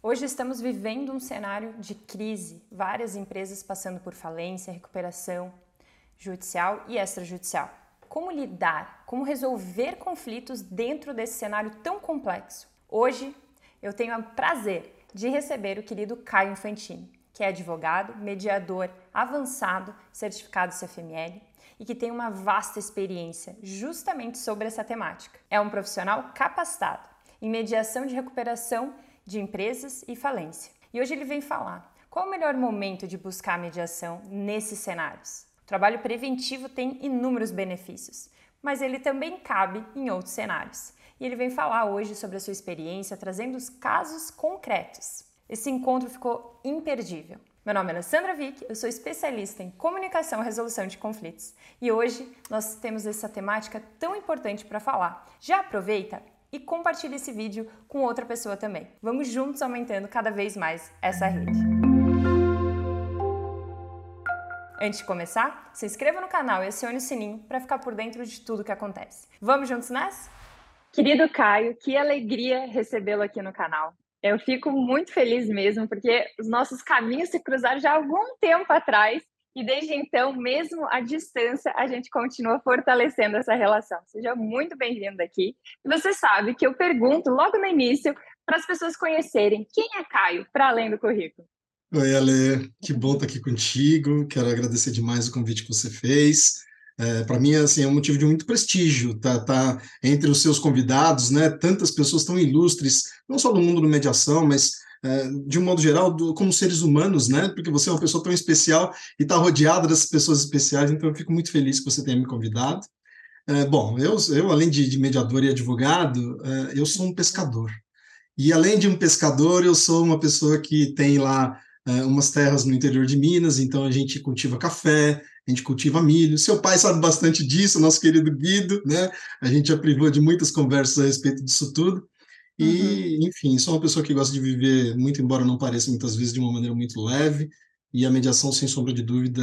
Hoje estamos vivendo um cenário de crise, várias empresas passando por falência, recuperação judicial e extrajudicial. Como lidar, como resolver conflitos dentro desse cenário tão complexo? Hoje eu tenho o prazer de receber o querido Caio Infantini, que é advogado, mediador avançado, certificado CFML e que tem uma vasta experiência justamente sobre essa temática. É um profissional capacitado em mediação de recuperação de empresas e falência. E hoje ele vem falar qual o melhor momento de buscar mediação nesses cenários. O trabalho preventivo tem inúmeros benefícios, mas ele também cabe em outros cenários. E ele vem falar hoje sobre a sua experiência, trazendo os casos concretos. Esse encontro ficou imperdível. Meu nome é Alessandra Vick, eu sou especialista em comunicação e resolução de conflitos. E hoje nós temos essa temática tão importante para falar. Já aproveita e compartilhe esse vídeo com outra pessoa também. Vamos juntos aumentando cada vez mais essa rede. Antes de começar, se inscreva no canal e acione o sininho para ficar por dentro de tudo que acontece. Vamos juntos nessa? Querido Caio, que alegria recebê-lo aqui no canal. Eu fico muito feliz mesmo, porque os nossos caminhos se cruzaram já há algum tempo atrás e desde então, mesmo à distância, a gente continua fortalecendo essa relação. Seja muito bem-vindo aqui. E você sabe que eu pergunto logo no início para as pessoas conhecerem quem é Caio, para além do currículo. Oi, Ale, que bom estar aqui contigo. Quero agradecer demais o convite que você fez. É, para mim, assim, é um motivo de muito prestígio tá, tá entre os seus convidados, né? Tantas pessoas tão ilustres, não só do mundo da mediação, mas é, de um modo geral, do, como seres humanos, né? Porque você é uma pessoa tão especial e está rodeada dessas pessoas especiais, então eu fico muito feliz que você tenha me convidado. É, bom, eu, eu além de, de mediador e advogado, é, eu sou um pescador. E além de um pescador, eu sou uma pessoa que tem lá é, umas terras no interior de Minas, então a gente cultiva café, a gente cultiva milho. Seu pai sabe bastante disso, nosso querido Guido, né? A gente já privou de muitas conversas a respeito disso tudo. E, uhum. enfim, sou uma pessoa que gosta de viver, muito embora não pareça muitas vezes, de uma maneira muito leve. E a mediação, sem sombra de dúvida,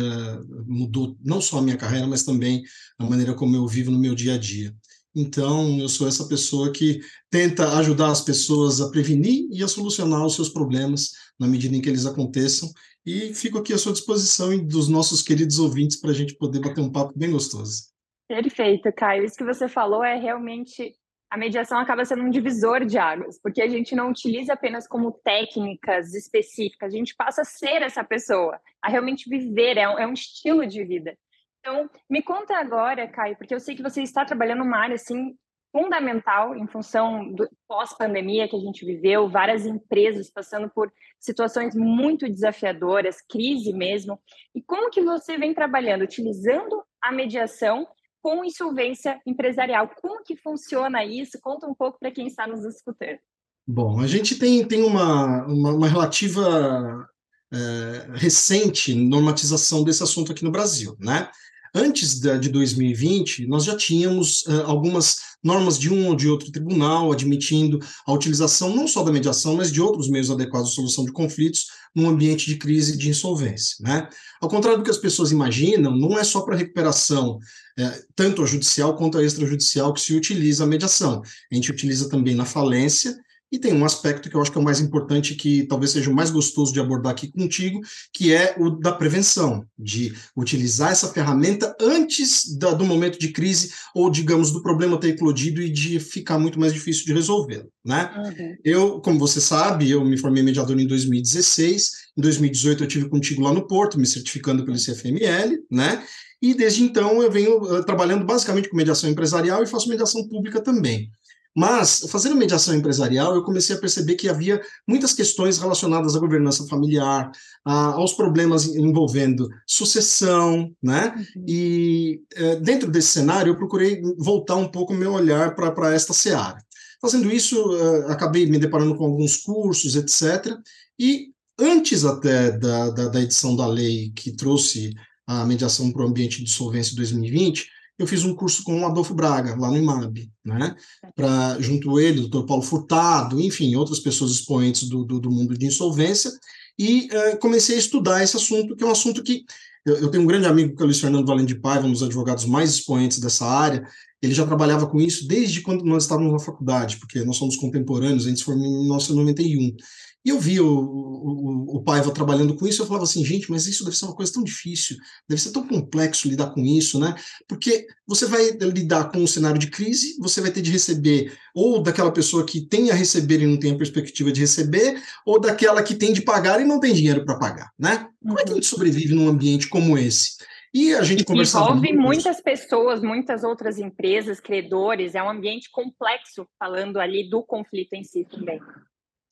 mudou não só a minha carreira, mas também a maneira como eu vivo no meu dia a dia. Então, eu sou essa pessoa que tenta ajudar as pessoas a prevenir e a solucionar os seus problemas na medida em que eles aconteçam. E fico aqui à sua disposição e dos nossos queridos ouvintes para a gente poder bater um papo bem gostoso. Perfeito, Caio. Isso que você falou é realmente a mediação acaba sendo um divisor de águas, porque a gente não utiliza apenas como técnicas específicas, a gente passa a ser essa pessoa, a realmente viver, é um, é um estilo de vida. Então, me conta agora, Caio, porque eu sei que você está trabalhando numa área assim fundamental em função do pós-pandemia que a gente viveu, várias empresas passando por situações muito desafiadoras, crise mesmo. E como que você vem trabalhando utilizando a mediação com insolvência empresarial. Como que funciona isso? Conta um pouco para quem está nos escutando. Bom, a gente tem, tem uma, uma, uma relativa é, recente normatização desse assunto aqui no Brasil, né? Antes de 2020, nós já tínhamos uh, algumas normas de um ou de outro tribunal admitindo a utilização não só da mediação, mas de outros meios adequados de solução de conflitos num ambiente de crise e de insolvência. Né? Ao contrário do que as pessoas imaginam, não é só para recuperação, é, tanto a judicial quanto a extrajudicial, que se utiliza a mediação. A gente utiliza também na falência e tem um aspecto que eu acho que é o mais importante, que talvez seja o mais gostoso de abordar aqui contigo, que é o da prevenção, de utilizar essa ferramenta antes da, do momento de crise ou, digamos, do problema ter eclodido e de ficar muito mais difícil de resolver. Né? Uhum. Eu, como você sabe, eu me formei mediador em 2016, em 2018 eu tive contigo lá no Porto, me certificando pelo CFML, né? E desde então eu venho uh, trabalhando basicamente com mediação empresarial e faço mediação pública também. Mas, fazendo mediação empresarial, eu comecei a perceber que havia muitas questões relacionadas à governança familiar, a, aos problemas envolvendo sucessão, né? Uhum. E é, dentro desse cenário, eu procurei voltar um pouco o meu olhar para esta seara. Fazendo isso, uh, acabei me deparando com alguns cursos, etc. E antes até da, da, da edição da lei que trouxe a mediação para o ambiente de solvência 2020, eu fiz um curso com o Adolfo Braga, lá no IMAB, né? Pra, junto ele, o doutor Paulo Furtado, enfim, outras pessoas expoentes do, do, do mundo de insolvência, e uh, comecei a estudar esse assunto, que é um assunto que eu, eu tenho um grande amigo, que é o Luiz Fernando Valente de Paiva, um dos advogados mais expoentes dessa área, ele já trabalhava com isso desde quando nós estávamos na faculdade, porque nós somos contemporâneos, a gente se formou em 1991. E eu vi o, o, o Paiva trabalhando com isso, eu falava assim, gente, mas isso deve ser uma coisa tão difícil, deve ser tão complexo lidar com isso, né? Porque você vai lidar com um cenário de crise, você vai ter de receber ou daquela pessoa que tem a receber e não tem a perspectiva de receber, ou daquela que tem de pagar e não tem dinheiro para pagar, né? Como é que a gente sobrevive num ambiente como esse? E a gente conversava. Envolve muitas pessoas, muitas outras empresas, credores, é um ambiente complexo, falando ali do conflito em si também.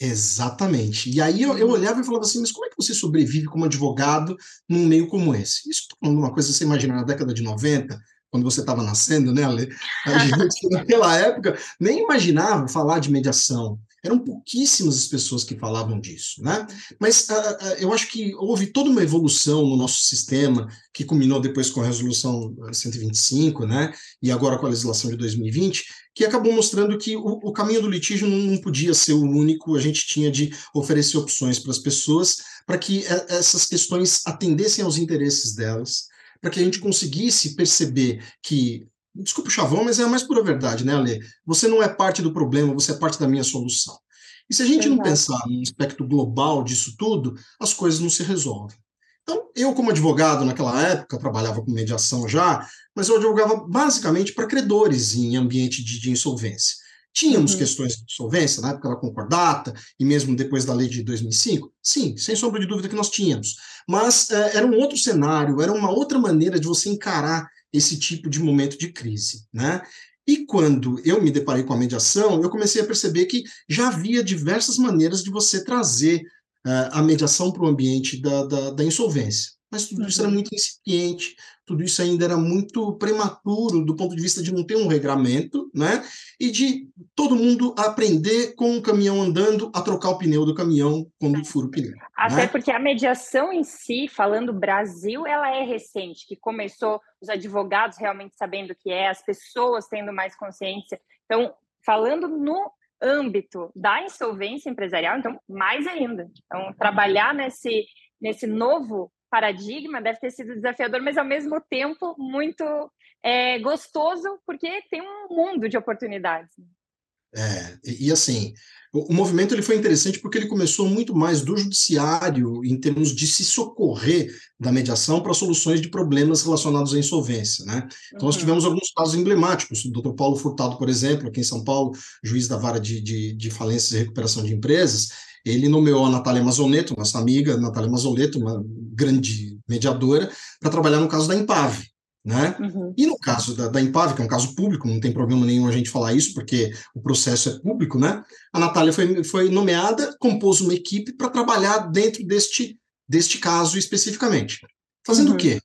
Exatamente. E aí eu, eu, uhum. olhava e falava assim, mas como é que você sobrevive como advogado num meio como esse? Isso é uma coisa que você imagina na década de 90, quando você estava nascendo, né, Ale? A gente, naquela época, nem imaginava falar de mediação. Eram pouquíssimas as pessoas que falavam disso, né? Mas uh, uh, eu acho que houve toda uma evolução no nosso sistema, que culminou depois com a resolução 125, né? E agora com a legislação de 2020, que acabou mostrando que o, o caminho do litígio não, podia ser o único, a gente tinha de oferecer opções para as pessoas, para que uh, essas questões atendessem aos interesses delas, para que a gente conseguisse perceber que Desculpa o chavão, mas é a mais pura verdade, né, Ale? Você não é parte do problema, você é parte da minha solução. E se a gente não pensar no aspecto global disso tudo, as coisas não se resolvem. Então, eu, como advogado naquela época, trabalhava com mediação já, mas eu advogava basicamente para credores em ambiente de, de insolvência. Tínhamos uhum. questões de insolvência, na época da concordata, e mesmo depois da lei de 2005? Sim, sem sombra de dúvida que nós tínhamos. Mas é, era um outro cenário, era uma outra maneira de você encarar esse tipo de momento de crise, né? E quando eu me deparei com a mediação, eu comecei a perceber que já havia diversas maneiras de você trazer uh, a mediação para o ambiente da, da, da, insolvência. Mas tudo isso era uhum. muito incipiente, tudo isso ainda era muito prematuro do ponto de vista de não ter um regramento, né? E de todo mundo aprender com o caminhão andando a trocar o pneu do caminhão quando fura o pneu. Até né? porque a mediação em si, falando Brasil, ela é recente, que começou os advogados realmente sabendo o que é, as pessoas tendo mais consciência. Então, falando no âmbito da insolvência empresarial, então mais ainda. Então, trabalhar nesse nesse novo paradigma deve ter sido desafiador, mas ao mesmo tempo muito é, gostoso, porque tem um mundo de oportunidades. É, e, e assim, o, o, movimento ele foi interessante porque ele começou muito mais do judiciário em termos de se socorrer da mediação para soluções de problemas relacionados à insolvência, né? Então uhum. nós tivemos alguns casos emblemáticos, o doutor Paulo Furtado, por exemplo, aqui em São Paulo, juiz da vara de, de, de falências e recuperação de empresas, ele nomeou a Natália Mazoneto, nossa amiga Natália Mazoneto, uma grande mediadora, para trabalhar no caso da Impave. Né? Uhum. E no caso da, da Impave, que é um caso público, não tem problema nenhum a gente falar isso, porque o processo é público, né? A Natália foi, foi nomeada, compôs uma equipe para trabalhar dentro deste, deste caso especificamente. Fazendo uhum. o quê?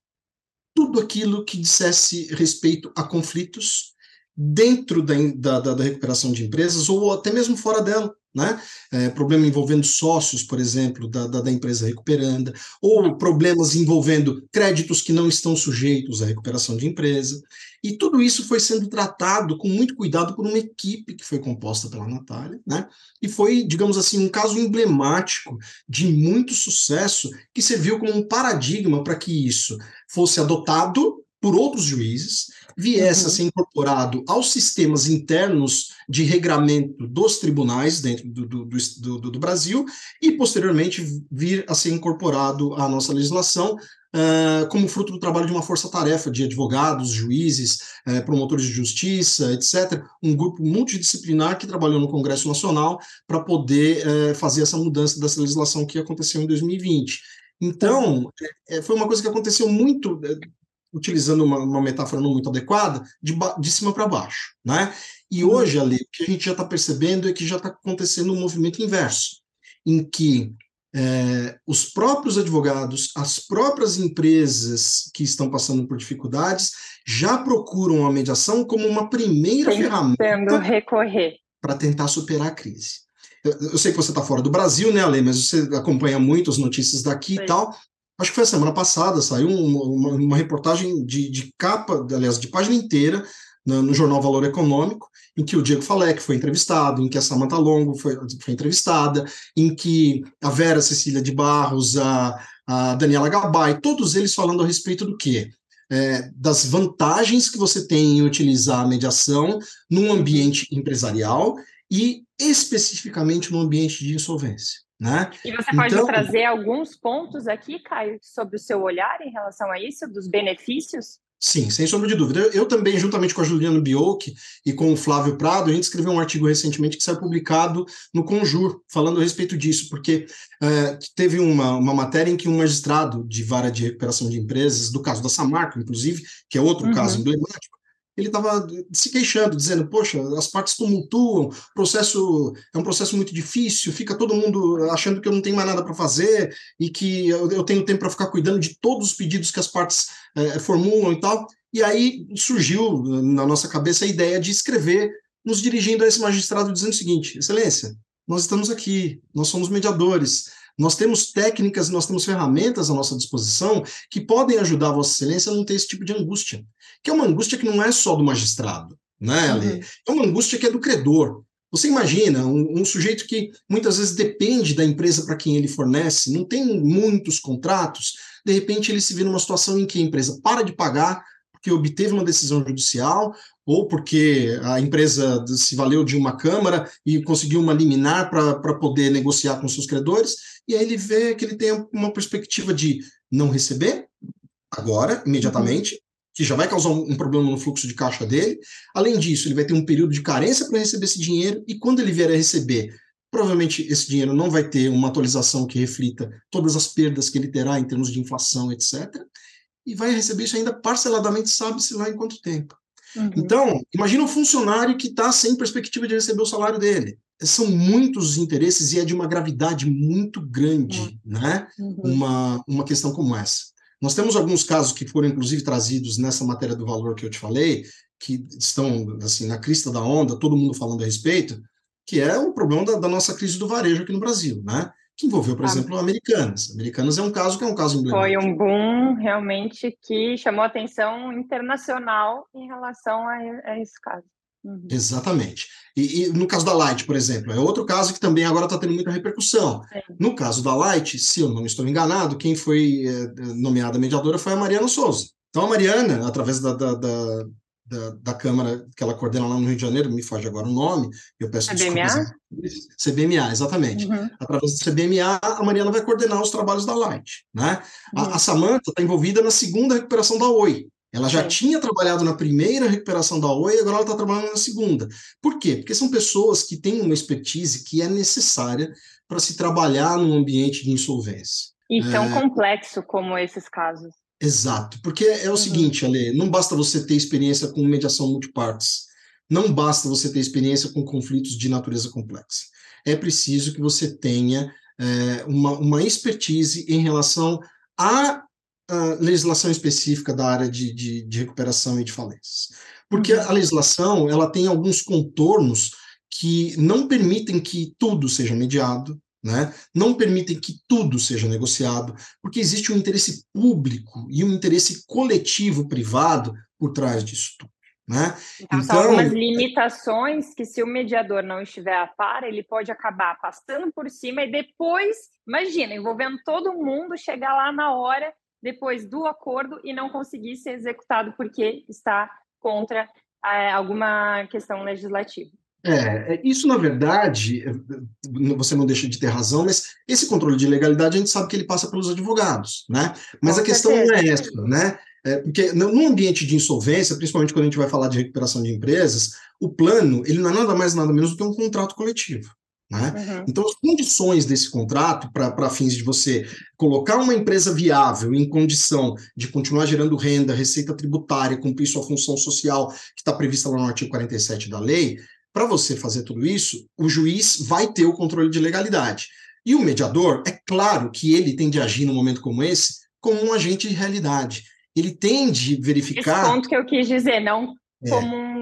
Tudo aquilo que dissesse respeito a conflitos dentro da, da, da recuperação de empresas ou até mesmo fora dela né? É, problema envolvendo sócios, por exemplo, da, da, da, empresa recuperanda, ou problemas envolvendo créditos que não estão sujeitos à recuperação de empresa. E tudo isso foi sendo tratado com muito cuidado por uma equipe que foi composta pela Natália, né? E foi, digamos assim, um caso emblemático de muito sucesso que serviu como um paradigma para que isso fosse adotado por outros juízes, viesse uhum. a ser incorporado aos sistemas internos de regramento dos tribunais dentro do, do, do, do, Brasil e, posteriormente, vir a ser incorporado à nossa legislação uh, como fruto do trabalho de uma força-tarefa de advogados, juízes, uh, promotores de justiça, etc., um grupo multidisciplinar que trabalhou no Congresso Nacional para poder uh, fazer essa mudança dessa legislação que aconteceu em 2020. Então, é, foi uma coisa que aconteceu muito utilizando uma, uma, metáfora não muito adequada, de, de cima para baixo, né? E uhum. hoje, ali, o que a gente já está percebendo é que já está acontecendo um movimento inverso, em que é, os próprios advogados, as próprias empresas que estão passando por dificuldades, já procuram a mediação como uma primeira Tem ferramenta recorrer para tentar superar a crise. Eu, eu sei que você está fora do Brasil, né, Ale, mas você acompanha muito as notícias daqui Sim. e tal acho que foi a semana passada, saiu uma, uma, reportagem de, de, capa, aliás, de página inteira, no, no, jornal Valor Econômico, em que o Diego Falek foi entrevistado, em que a Samantha Longo foi, foi entrevistada, em que a Vera Cecília de Barros, a, a Daniela Gabay, todos eles falando a respeito do quê? É, das vantagens que você tem em utilizar a mediação num ambiente empresarial e especificamente no ambiente de insolvência. Né? E você pode então, trazer alguns pontos aqui, Caio, sobre o seu olhar em relação a isso, dos benefícios? Sim, sem sombra de dúvida. Eu, eu, também, juntamente com a Juliana Biocchi e com o Flávio Prado, a gente escreveu um artigo recentemente que saiu publicado no Conjur, falando a respeito disso, porque uh, teve uma, uma matéria em que um magistrado de vara de recuperação de empresas, do caso da Samarco, inclusive, que é outro uhum. caso emblemático, ele estava se queixando, dizendo, poxa, as partes tumultuam, processo é um processo muito difícil, fica todo mundo achando que eu não tenho mais nada para fazer e que eu, eu tenho tempo para ficar cuidando de todos os pedidos que as partes é, formulam e tal. E aí surgiu na nossa cabeça a ideia de escrever, nos dirigindo a esse magistrado, dizendo o seguinte: Excelência, nós estamos aqui, nós somos mediadores, nós temos técnicas, nós temos ferramentas à nossa disposição que podem ajudar a Vossa Excelência a não ter esse tipo de angústia que é uma angústia que não é só do magistrado, né, Ali? Uhum. É uma angústia que é do credor. Você imagina um, um sujeito que muitas vezes depende da empresa para quem ele fornece, não tem muitos contratos, de repente ele se vê numa situação em que a empresa para de pagar porque obteve uma decisão judicial ou porque a empresa se valeu de uma câmara e conseguiu uma liminar para poder negociar com seus credores, e aí ele vê que ele tem uma perspectiva de não receber agora, imediatamente, que já vai causar um, problema no fluxo de caixa dele. Além disso, ele vai ter um período de carência para receber esse dinheiro, e quando ele vier a receber, provavelmente esse dinheiro não vai ter uma atualização que reflita todas as perdas que ele terá em termos de inflação, etc. E vai receber isso ainda parceladamente, sabe-se lá em quanto tempo. Uhum. Então, imagina um funcionário que está sem perspectiva de receber o salário dele. São muitos interesses e é de uma gravidade muito grande, uhum. né? Uhum. Uma, uma questão como essa. Nós temos alguns casos que foram, inclusive, trazidos nessa matéria do valor que eu te falei, que estão assim na crista da onda, todo mundo falando a respeito, que é o problema da, da nossa crise do varejo aqui no Brasil, né? Que envolveu, por ah, exemplo, Americanas. Americanas é um caso que é um caso emblemático. Foi um boom realmente que chamou atenção internacional em relação a, a esse caso. Uhum. Exatamente. E, e, no caso da Light, por exemplo, é outro caso que também agora está tendo muita repercussão. No caso da Light, se eu não estou enganado, quem foi é, nomeada mediadora foi a Mariana Souza. Então, a Mariana, através da, da, da, da, da Câmara que ela coordena lá no Rio de Janeiro, me foge agora o nome, eu peço CBMA? desculpas. CBMA, exatamente. Uhum. Através do CBMA, a Mariana vai coordenar os trabalhos da Light. Né? Uhum. A, a Samanta está envolvida na segunda recuperação da Oi. Ela já Sim. tinha trabalhado na primeira recuperação da Oi, agora ela está trabalhando na segunda. Por quê? Porque são pessoas que têm uma expertise que é necessária para se trabalhar num ambiente de insolvência. E tão é... complexo como esses casos. Exato, porque é o uhum. seguinte, Ale, não basta você ter experiência com mediação multipartes, não basta você ter experiência com conflitos de natureza complexa. É preciso que você tenha é, uma, uma expertise em relação a a legislação específica da área de, de, de recuperação e de falências. Porque uhum. a legislação ela tem alguns contornos que não permitem que tudo seja mediado, né? não permitem que tudo seja negociado, porque existe um interesse público e um interesse coletivo privado por trás disso tudo. Né? Então, então, algumas limitações que, se o mediador não estiver a par, ele pode acabar passando por cima e depois, imagina, envolvendo todo mundo, chegar lá na hora depois do acordo e não conseguir ser executado porque está contra é, alguma questão legislativa. É, é, isso na verdade, é, você não deixa de ter razão, mas esse controle de legalidade a gente sabe que ele passa pelos advogados, né? Mas Com a questão certeza. não é essa, né? É, porque no ambiente de insolvência, principalmente quando a gente vai falar de recuperação de empresas, o plano ele não é nada mais nada menos do que um contrato coletivo. Né? Uhum. Então, as condições desse contrato, para fins de você colocar uma empresa viável em condição de continuar gerando renda, receita tributária, cumprir sua função social, que está prevista lá no artigo 47 da lei, para você fazer tudo isso, o juiz vai ter o controle de legalidade. E o mediador, é claro que ele tem de agir num momento como esse como um agente de realidade. Ele tem de verificar. Esse ponto que eu quis dizer, não é. como um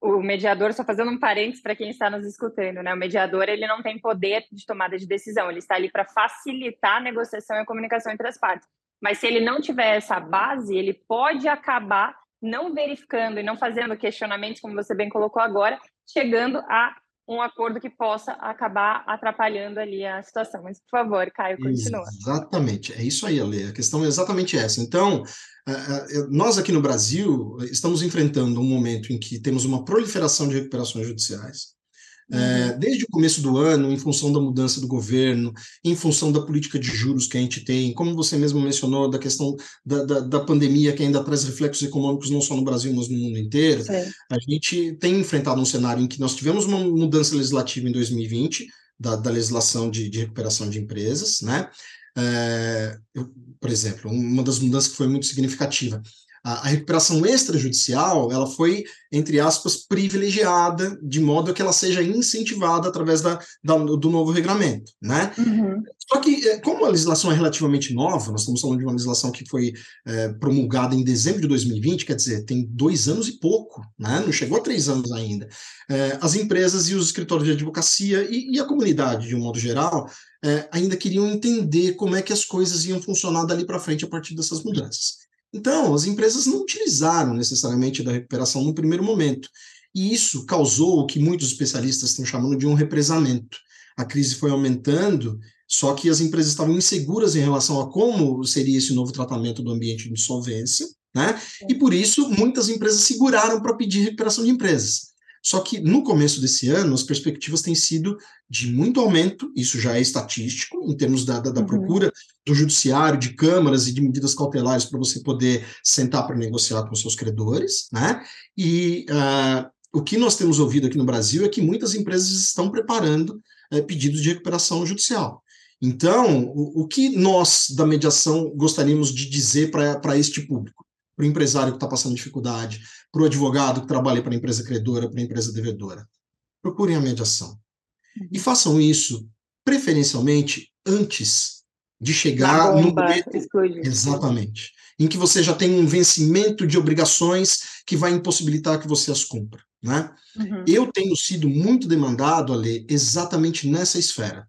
o mediador, só fazendo um parênteses para quem está nos escutando, né? O mediador ele não tem poder de tomada de decisão, ele está ali para facilitar a negociação e a comunicação entre as partes. Mas se ele não tiver essa base, ele pode acabar não verificando e não fazendo questionamentos, como você bem colocou agora, chegando a um acordo que possa acabar atrapalhando ali a situação. Mas, por favor, Caio, continua. Exatamente, é isso aí, Ale. A questão é exatamente essa. Então, nós aqui no Brasil estamos enfrentando um momento em que temos uma proliferação de recuperações judiciais. É, desde o começo do ano, em função da mudança do governo, em função da política de juros que a gente tem, como você mesmo mencionou, da questão da, da, da pandemia que ainda traz reflexos econômicos não só no Brasil, mas no mundo inteiro, Sim. a gente tem enfrentado um cenário em que nós tivemos uma mudança legislativa em 2020, da, da legislação de, de, recuperação de empresas, né? É, eu, por exemplo, uma das mudanças que foi muito significativa a, a, recuperação extrajudicial ela foi, entre aspas, privilegiada, de modo que ela seja incentivada através da, da do novo regulamento, né? Uhum. Só que, é, como a legislação é relativamente nova, nós estamos falando de uma legislação que foi é, promulgada em dezembro de 2020, quer dizer, tem dois anos e pouco, né? não chegou a três anos ainda. É, as empresas e os escritórios de advocacia e, e a comunidade, de um modo geral, é, ainda queriam entender como é que as coisas iam funcionar dali para frente a partir dessas mudanças. Então, as empresas não utilizaram necessariamente da recuperação no primeiro momento. E isso causou o que muitos especialistas estão chamando de um represamento. A crise foi aumentando, só que as empresas estavam inseguras em relação a como seria esse novo tratamento do ambiente de insolvência, né? E por isso muitas empresas seguraram para pedir recuperação de empresas. Só que no começo desse ano, as perspectivas têm sido de muito aumento, isso já é estatístico, em termos da, da, da uhum. procura do judiciário, de câmaras e de medidas cautelares para você poder sentar para negociar com seus credores, né? E uh, o que nós temos ouvido aqui no Brasil é que muitas empresas estão preparando uh, pedidos de recuperação judicial. Então, o, o que nós da mediação gostaríamos de dizer para este público? Para o empresário que está passando dificuldade, para o advogado que trabalha para a empresa credora, para a empresa devedora. Procurem a mediação. E uhum. façam isso, preferencialmente, antes de chegar no momento. Exatamente. Em que você já tem um vencimento de obrigações que vai impossibilitar que você as cumpra. Né? Uhum. Eu tenho sido muito demandado, Ale, exatamente nessa esfera.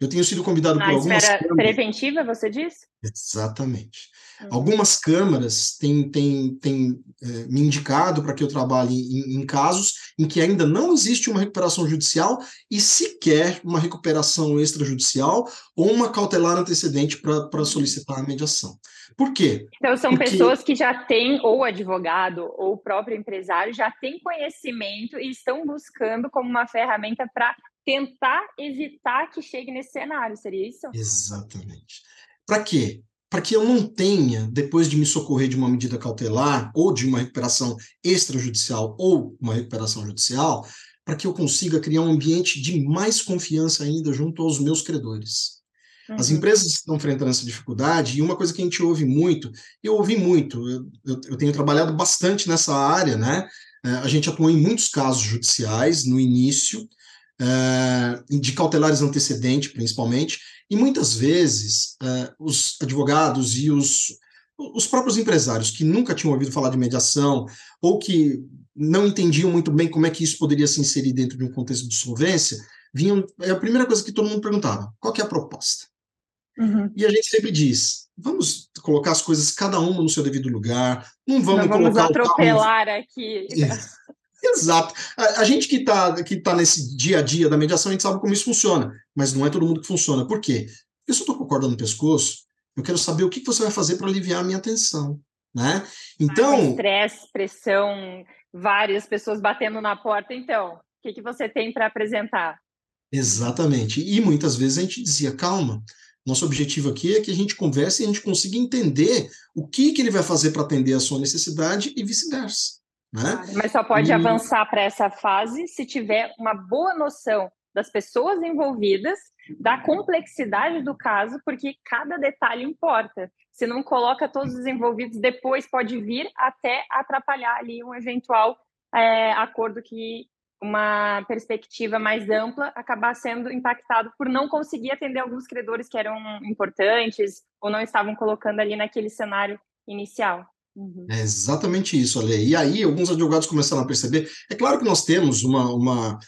Eu tenho sido convidado Na por algumas. Esfera preventiva, você diz? Exatamente. Algumas câmaras têm, têm, têm é, me indicado para que eu trabalhe em, em, casos em que ainda não existe uma recuperação judicial e sequer uma recuperação extrajudicial ou uma cautelar antecedente para solicitar a mediação. Por quê? Então, são Porque... pessoas que já têm, ou advogado, ou o próprio empresário, já têm conhecimento e estão buscando como uma ferramenta para tentar evitar que chegue nesse cenário, seria isso? Exatamente. Para quê? Para que eu não tenha, depois de me socorrer de uma medida cautelar, ou de uma recuperação extrajudicial, ou uma recuperação judicial, para que eu consiga criar um ambiente de mais confiança ainda junto aos meus credores. Uhum. As empresas estão enfrentando essa dificuldade, e uma coisa que a gente ouve muito, eu ouvi muito, eu, eu, tenho trabalhado bastante nessa área, né? É, a gente atuou em muitos casos judiciais no início, uh, de cautelares antecedentes, principalmente, e muitas vezes uh, os advogados e os, os próprios empresários que nunca tinham ouvido falar de mediação ou que não entendiam muito bem como é que isso poderia se inserir dentro de um contexto de solvência, vinham, é a primeira coisa que todo mundo perguntava, qual é a proposta? Uhum. E a gente sempre diz, vamos colocar as coisas cada uma no seu devido lugar, não vamos, não vamos colocar atropelar aqui. Exato. A, a, gente que está que tá nesse dia a dia da mediação, a gente sabe como isso funciona, mas não é todo mundo que funciona. Por quê? Porque se eu estou com a corda no pescoço, eu quero saber o que, que você vai fazer para aliviar a minha tensão. Né? Então. Estresse, pressão, várias pessoas batendo na porta. Então, o que, que você tem para apresentar? Exatamente. E muitas vezes a gente dizia, calma, nosso objetivo aqui é que a gente converse e a gente consiga entender o que, que ele vai fazer para atender a sua necessidade e vice-versa. Né? Mas só pode e... avançar para essa fase se tiver uma boa noção das pessoas envolvidas, da complexidade do caso, porque cada detalhe importa. Se não coloca todos os envolvidos, depois pode vir até atrapalhar ali um eventual é, acordo que uma perspectiva mais ampla acabar sendo impactado por não conseguir atender alguns credores que eram importantes ou não estavam colocando ali naquele cenário inicial. Uhum. É exatamente isso, Ale. E aí, alguns advogados começaram a perceber. É claro que nós temos uma, uma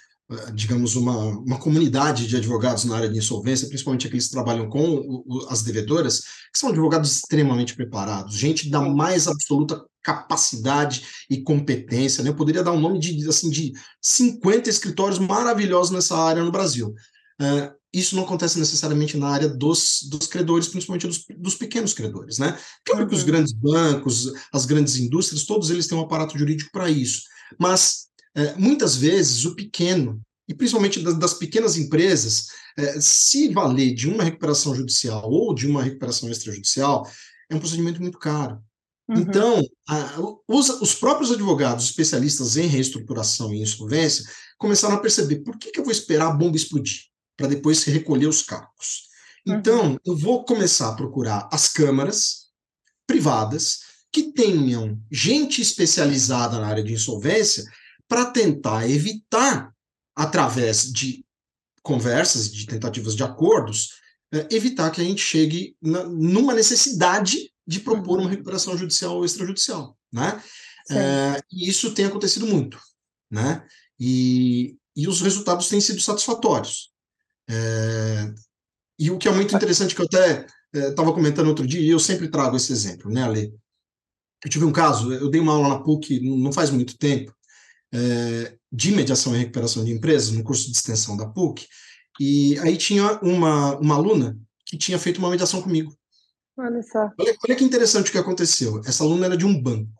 digamos, uma, uma comunidade de advogados na área de insolvência, principalmente aqueles que trabalham com o, as devedoras, que são advogados extremamente preparados, gente da mais absoluta capacidade e competência. Né? Eu poderia dar um nome de, assim, de 50 escritórios maravilhosos nessa área no Brasil. Uh, isso não acontece necessariamente na área dos, dos credores, principalmente dos, dos pequenos credores, né? Claro que os uhum. grandes bancos, as grandes indústrias, todos eles têm um aparato jurídico para isso. Mas, é, muitas vezes, o pequeno, e principalmente das, das pequenas empresas, é, se valer de uma recuperação judicial ou de uma recuperação extrajudicial, é um procedimento muito caro. Uhum. Então, a, os, os, próprios advogados especialistas em reestruturação e insolvência começaram a perceber por que, que eu vou esperar a bomba explodir para depois recolher os cacos. Então, uhum. eu vou começar a procurar as câmaras privadas que tenham gente especializada na área de insolvência para tentar evitar, através de conversas, de tentativas de acordos, é, evitar que a gente chegue na, numa necessidade de propor uma uhum. recuperação judicial ou extrajudicial, né? É, e isso tem acontecido muito, né? E, e os resultados têm sido satisfatórios. É, e o que é muito interessante, que eu até estava é, comentando outro dia, e eu sempre trago esse exemplo, né, Ale? Eu tive um caso, eu dei uma aula na PUC não faz muito tempo, é, de mediação e recuperação de empresas, no curso de extensão da PUC, e aí tinha uma, uma aluna que tinha feito uma mediação comigo. Olha só. Olha, olha que interessante o que aconteceu. Essa aluna era de um banco.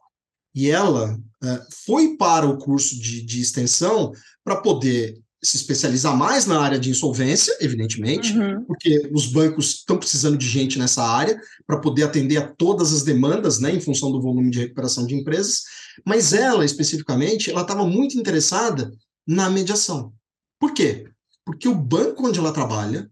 E ela é, foi para o curso de, de extensão para poder se especializar mais na área de insolvência, evidentemente, uhum. porque os bancos estão precisando de gente nessa área para poder atender a todas as demandas, né, em função do volume de recuperação de empresas. Mas ela, especificamente, ela estava muito interessada na mediação. Por quê? Porque o banco onde ela trabalha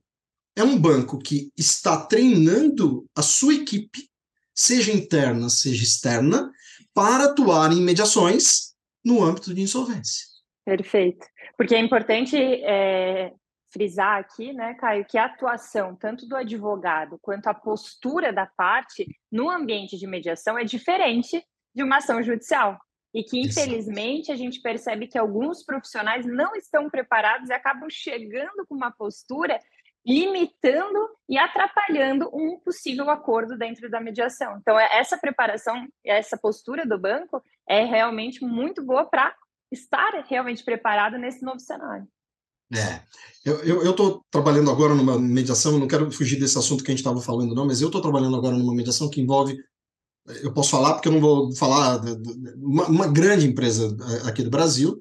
é um banco que está treinando a sua equipe, seja interna, seja externa, para atuar em mediações no âmbito de insolvência. Perfeito. Porque é importante é, frisar aqui, né, Caio, que a atuação tanto do advogado quanto a postura da parte no ambiente de mediação é diferente de uma ação judicial. E que, infelizmente, a gente percebe que alguns profissionais não estão preparados e acabam chegando com uma postura limitando e atrapalhando um possível acordo dentro da mediação. Então, é, essa preparação, essa postura do banco é realmente muito boa para estar realmente preparado nesse novo cenário. É, eu estou trabalhando agora numa mediação, não quero fugir desse assunto que a gente estava falando, não, mas eu estou trabalhando agora numa mediação que envolve, eu posso falar porque eu não vou falar, uma, uma grande empresa é, aqui do Brasil,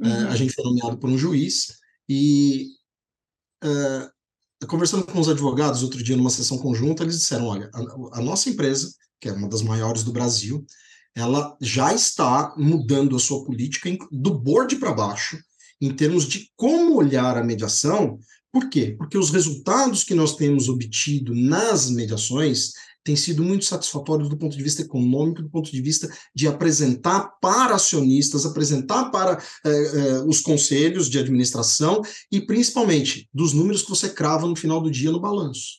é, uhum. a gente foi nomeado por um juiz, e uh, conversando com os advogados outro dia numa sessão conjunta, eles disseram, olha, a, a nossa empresa, que é uma das maiores do Brasil, ela já está mudando a sua política do board para baixo, em termos de como olhar a mediação. Por quê? Porque os resultados que nós temos obtido nas mediações têm sido muito satisfatórios do ponto de vista econômico, do ponto de vista de apresentar para acionistas, apresentar para eh, eh, os conselhos de administração e, principalmente, dos números que você crava no final do dia no balanço.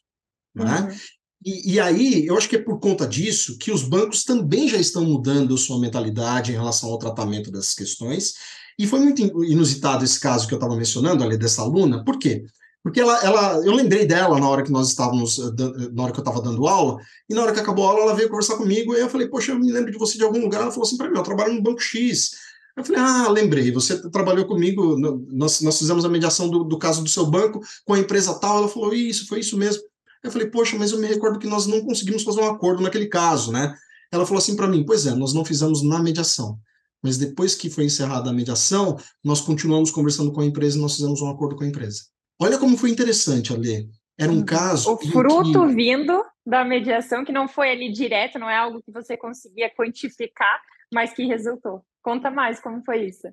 Né? Uhum. E, e, aí, eu acho que é por conta disso que os bancos também já estão mudando sua mentalidade em relação ao tratamento dessas questões. E foi muito inusitado esse caso que eu estava mencionando, ali dessa aluna. Por quê? Porque ela, ela, eu lembrei dela na hora que nós estávamos, eh, na hora que eu estava dando aula, e na hora que acabou a aula, ela veio conversar comigo, e eu falei, poxa, eu me lembro de você de algum lugar. Ela falou assim para mim, eu trabalho no Banco X. Eu falei, ah, lembrei, você trabalhou comigo, nós, nós fizemos a mediação do, do caso do seu banco com a empresa tal. Ela falou, isso, foi isso mesmo. Eu falei, poxa, mas eu me recordo que nós não conseguimos fazer um acordo naquele caso, né? Ela falou assim para mim, pois é, nós não fizemos na mediação. Mas depois que foi encerrada a mediação, nós continuamos conversando com a empresa e nós fizemos um acordo com a empresa. Olha como foi interessante, Ale. Era um uhum. caso. O fruto que... vindo da mediação, que não foi ali direto, não é algo que você conseguia quantificar, mas que resultou. Conta mais como foi isso.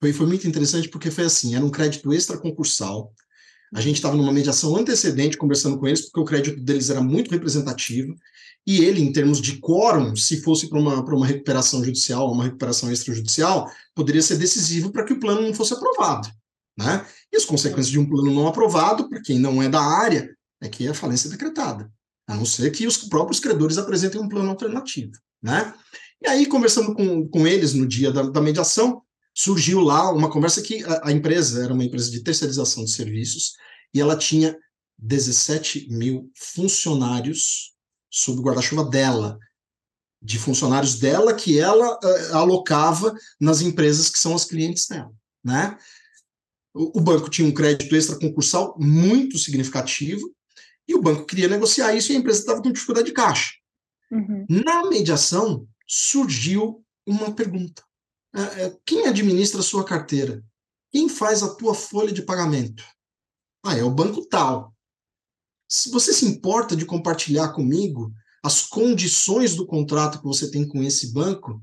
Foi, foi muito interessante porque foi assim: era um crédito extra concursal a gente estava numa mediação antecedente conversando com eles, porque o crédito deles era muito representativo, e ele, em termos de quórum, se fosse para uma, uma recuperação judicial, uma recuperação extrajudicial, poderia ser decisivo para que o plano não fosse aprovado. Né? E as consequências de um plano não aprovado, para quem não é da área, é que é a falência decretada, a não ser que os próprios credores apresentem um plano alternativo. Né? E aí, conversando com, com eles no dia da, da mediação, surgiu lá uma conversa que a, a, empresa era uma empresa de terceirização de serviços e ela tinha 17 mil funcionários sob o guarda-chuva dela, de funcionários dela que ela uh, alocava nas empresas que são as clientes dela, né? O, o banco tinha um crédito extra concursal muito significativo e o banco queria negociar isso e a empresa estava com dificuldade de caixa. Uhum. Na mediação surgiu uma pergunta quem administra a sua carteira? Quem faz a tua folha de pagamento? Ah, é o banco tal. Se você se importa de compartilhar comigo as condições do contrato que você tem com esse banco,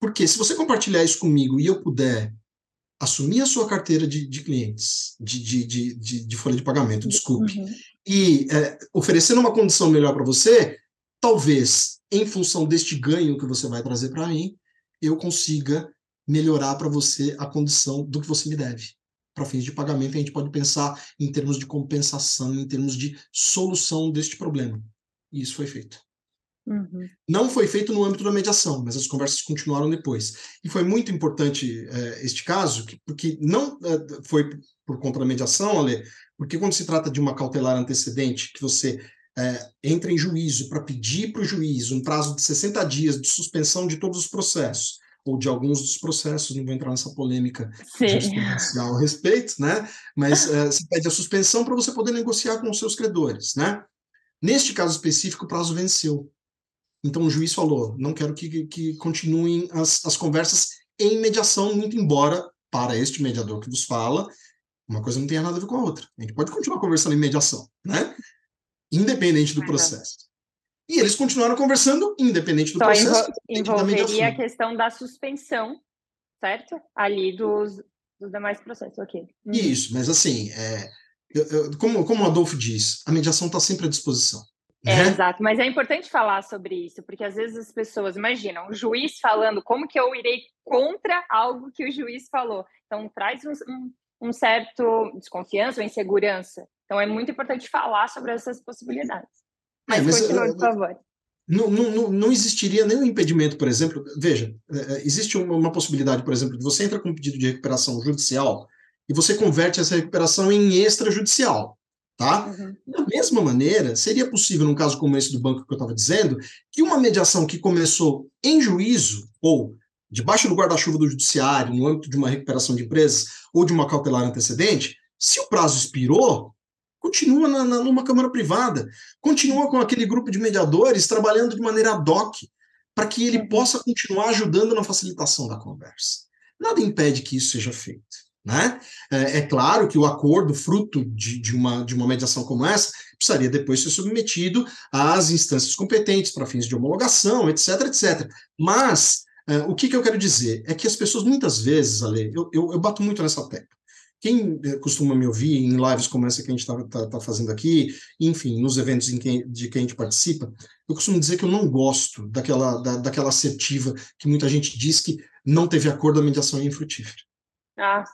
porque se você compartilhar isso comigo e eu puder assumir a sua carteira de, de clientes, de, de, de, de, folha de pagamento, desculpe, uhum. e é, oferecendo uma condição melhor para você, talvez, em função deste ganho que você vai trazer para mim, eu consiga melhorar para você a condição do que você me deve. Para fins de pagamento, a gente pode pensar em termos de compensação, em termos de solução deste problema. E isso foi feito. Uhum. Não foi feito no âmbito da mediação, mas as conversas continuaram depois. E foi muito importante é, este caso, que, porque não é, foi por conta da mediação, Ale, porque quando se trata de uma cautelar antecedente, que você é, entra em juízo para pedir para o juiz um prazo de 60 dias de suspensão de todos os processos, ou de alguns dos processos, não vou entrar nessa polêmica jurisprudencial a respeito, né? Mas é, você pede a suspensão para você poder negociar com os seus credores, né? Neste caso específico, o prazo venceu. Então o juiz falou: não quero que, que continuem as, as conversas em mediação, muito embora, para este mediador que vos fala, uma coisa não tenha nada a ver com a outra. A gente pode continuar conversando em mediação, né? Independente do processo. E eles continuaram conversando, independente do Só processo. envolveria a questão da suspensão, certo? Ali dos, dos demais processos, ok. Uhum. Isso, mas assim, é, eu, eu, como, como o Adolfo diz, a mediação está sempre à disposição. É, né? exato, mas é importante falar sobre isso, porque às vezes as pessoas imaginam o juiz falando como que eu irei contra algo que o juiz falou. Então traz um, um, um certo desconfiança ou insegurança. Então é muito importante falar sobre essas possibilidades. Mas, é, mas continue, por favor. Não, não, não existiria nenhum impedimento, por exemplo, veja, é, é, existe uma, uma possibilidade, por exemplo, de você entra com um pedido de recuperação judicial e você converte essa recuperação em extrajudicial. Tá? Uhum. Da mesma maneira, seria possível, num caso como esse do banco que eu estava dizendo, que uma mediação que começou em juízo, ou debaixo do guarda-chuva do judiciário, no âmbito de uma recuperação de empresas, ou de uma cautelar antecedente, se o prazo expirou, continua na, na, numa Câmara privada, continua com aquele grupo de mediadores trabalhando de maneira ad hoc, para que ele uhum. possa continuar ajudando na facilitação da conversa. Nada impede que isso seja feito. Né? É, é, claro que o acordo, fruto de, de, uma, de uma mediação como essa, precisaria depois ser submetido às instâncias competentes para fins de homologação, etc, etc. Mas é, o que, que, eu quero dizer é que as pessoas, muitas vezes, Ale, eu, eu, eu bato muito nessa tecla. Quem é, costuma me ouvir em lives como essa que a gente está tá, tá fazendo aqui, enfim, nos eventos em que, de que a gente participa, eu costumo dizer que eu não gosto daquela, da, daquela assertiva que muita gente diz que não teve acordo, a mediação é infrutífera. Ah.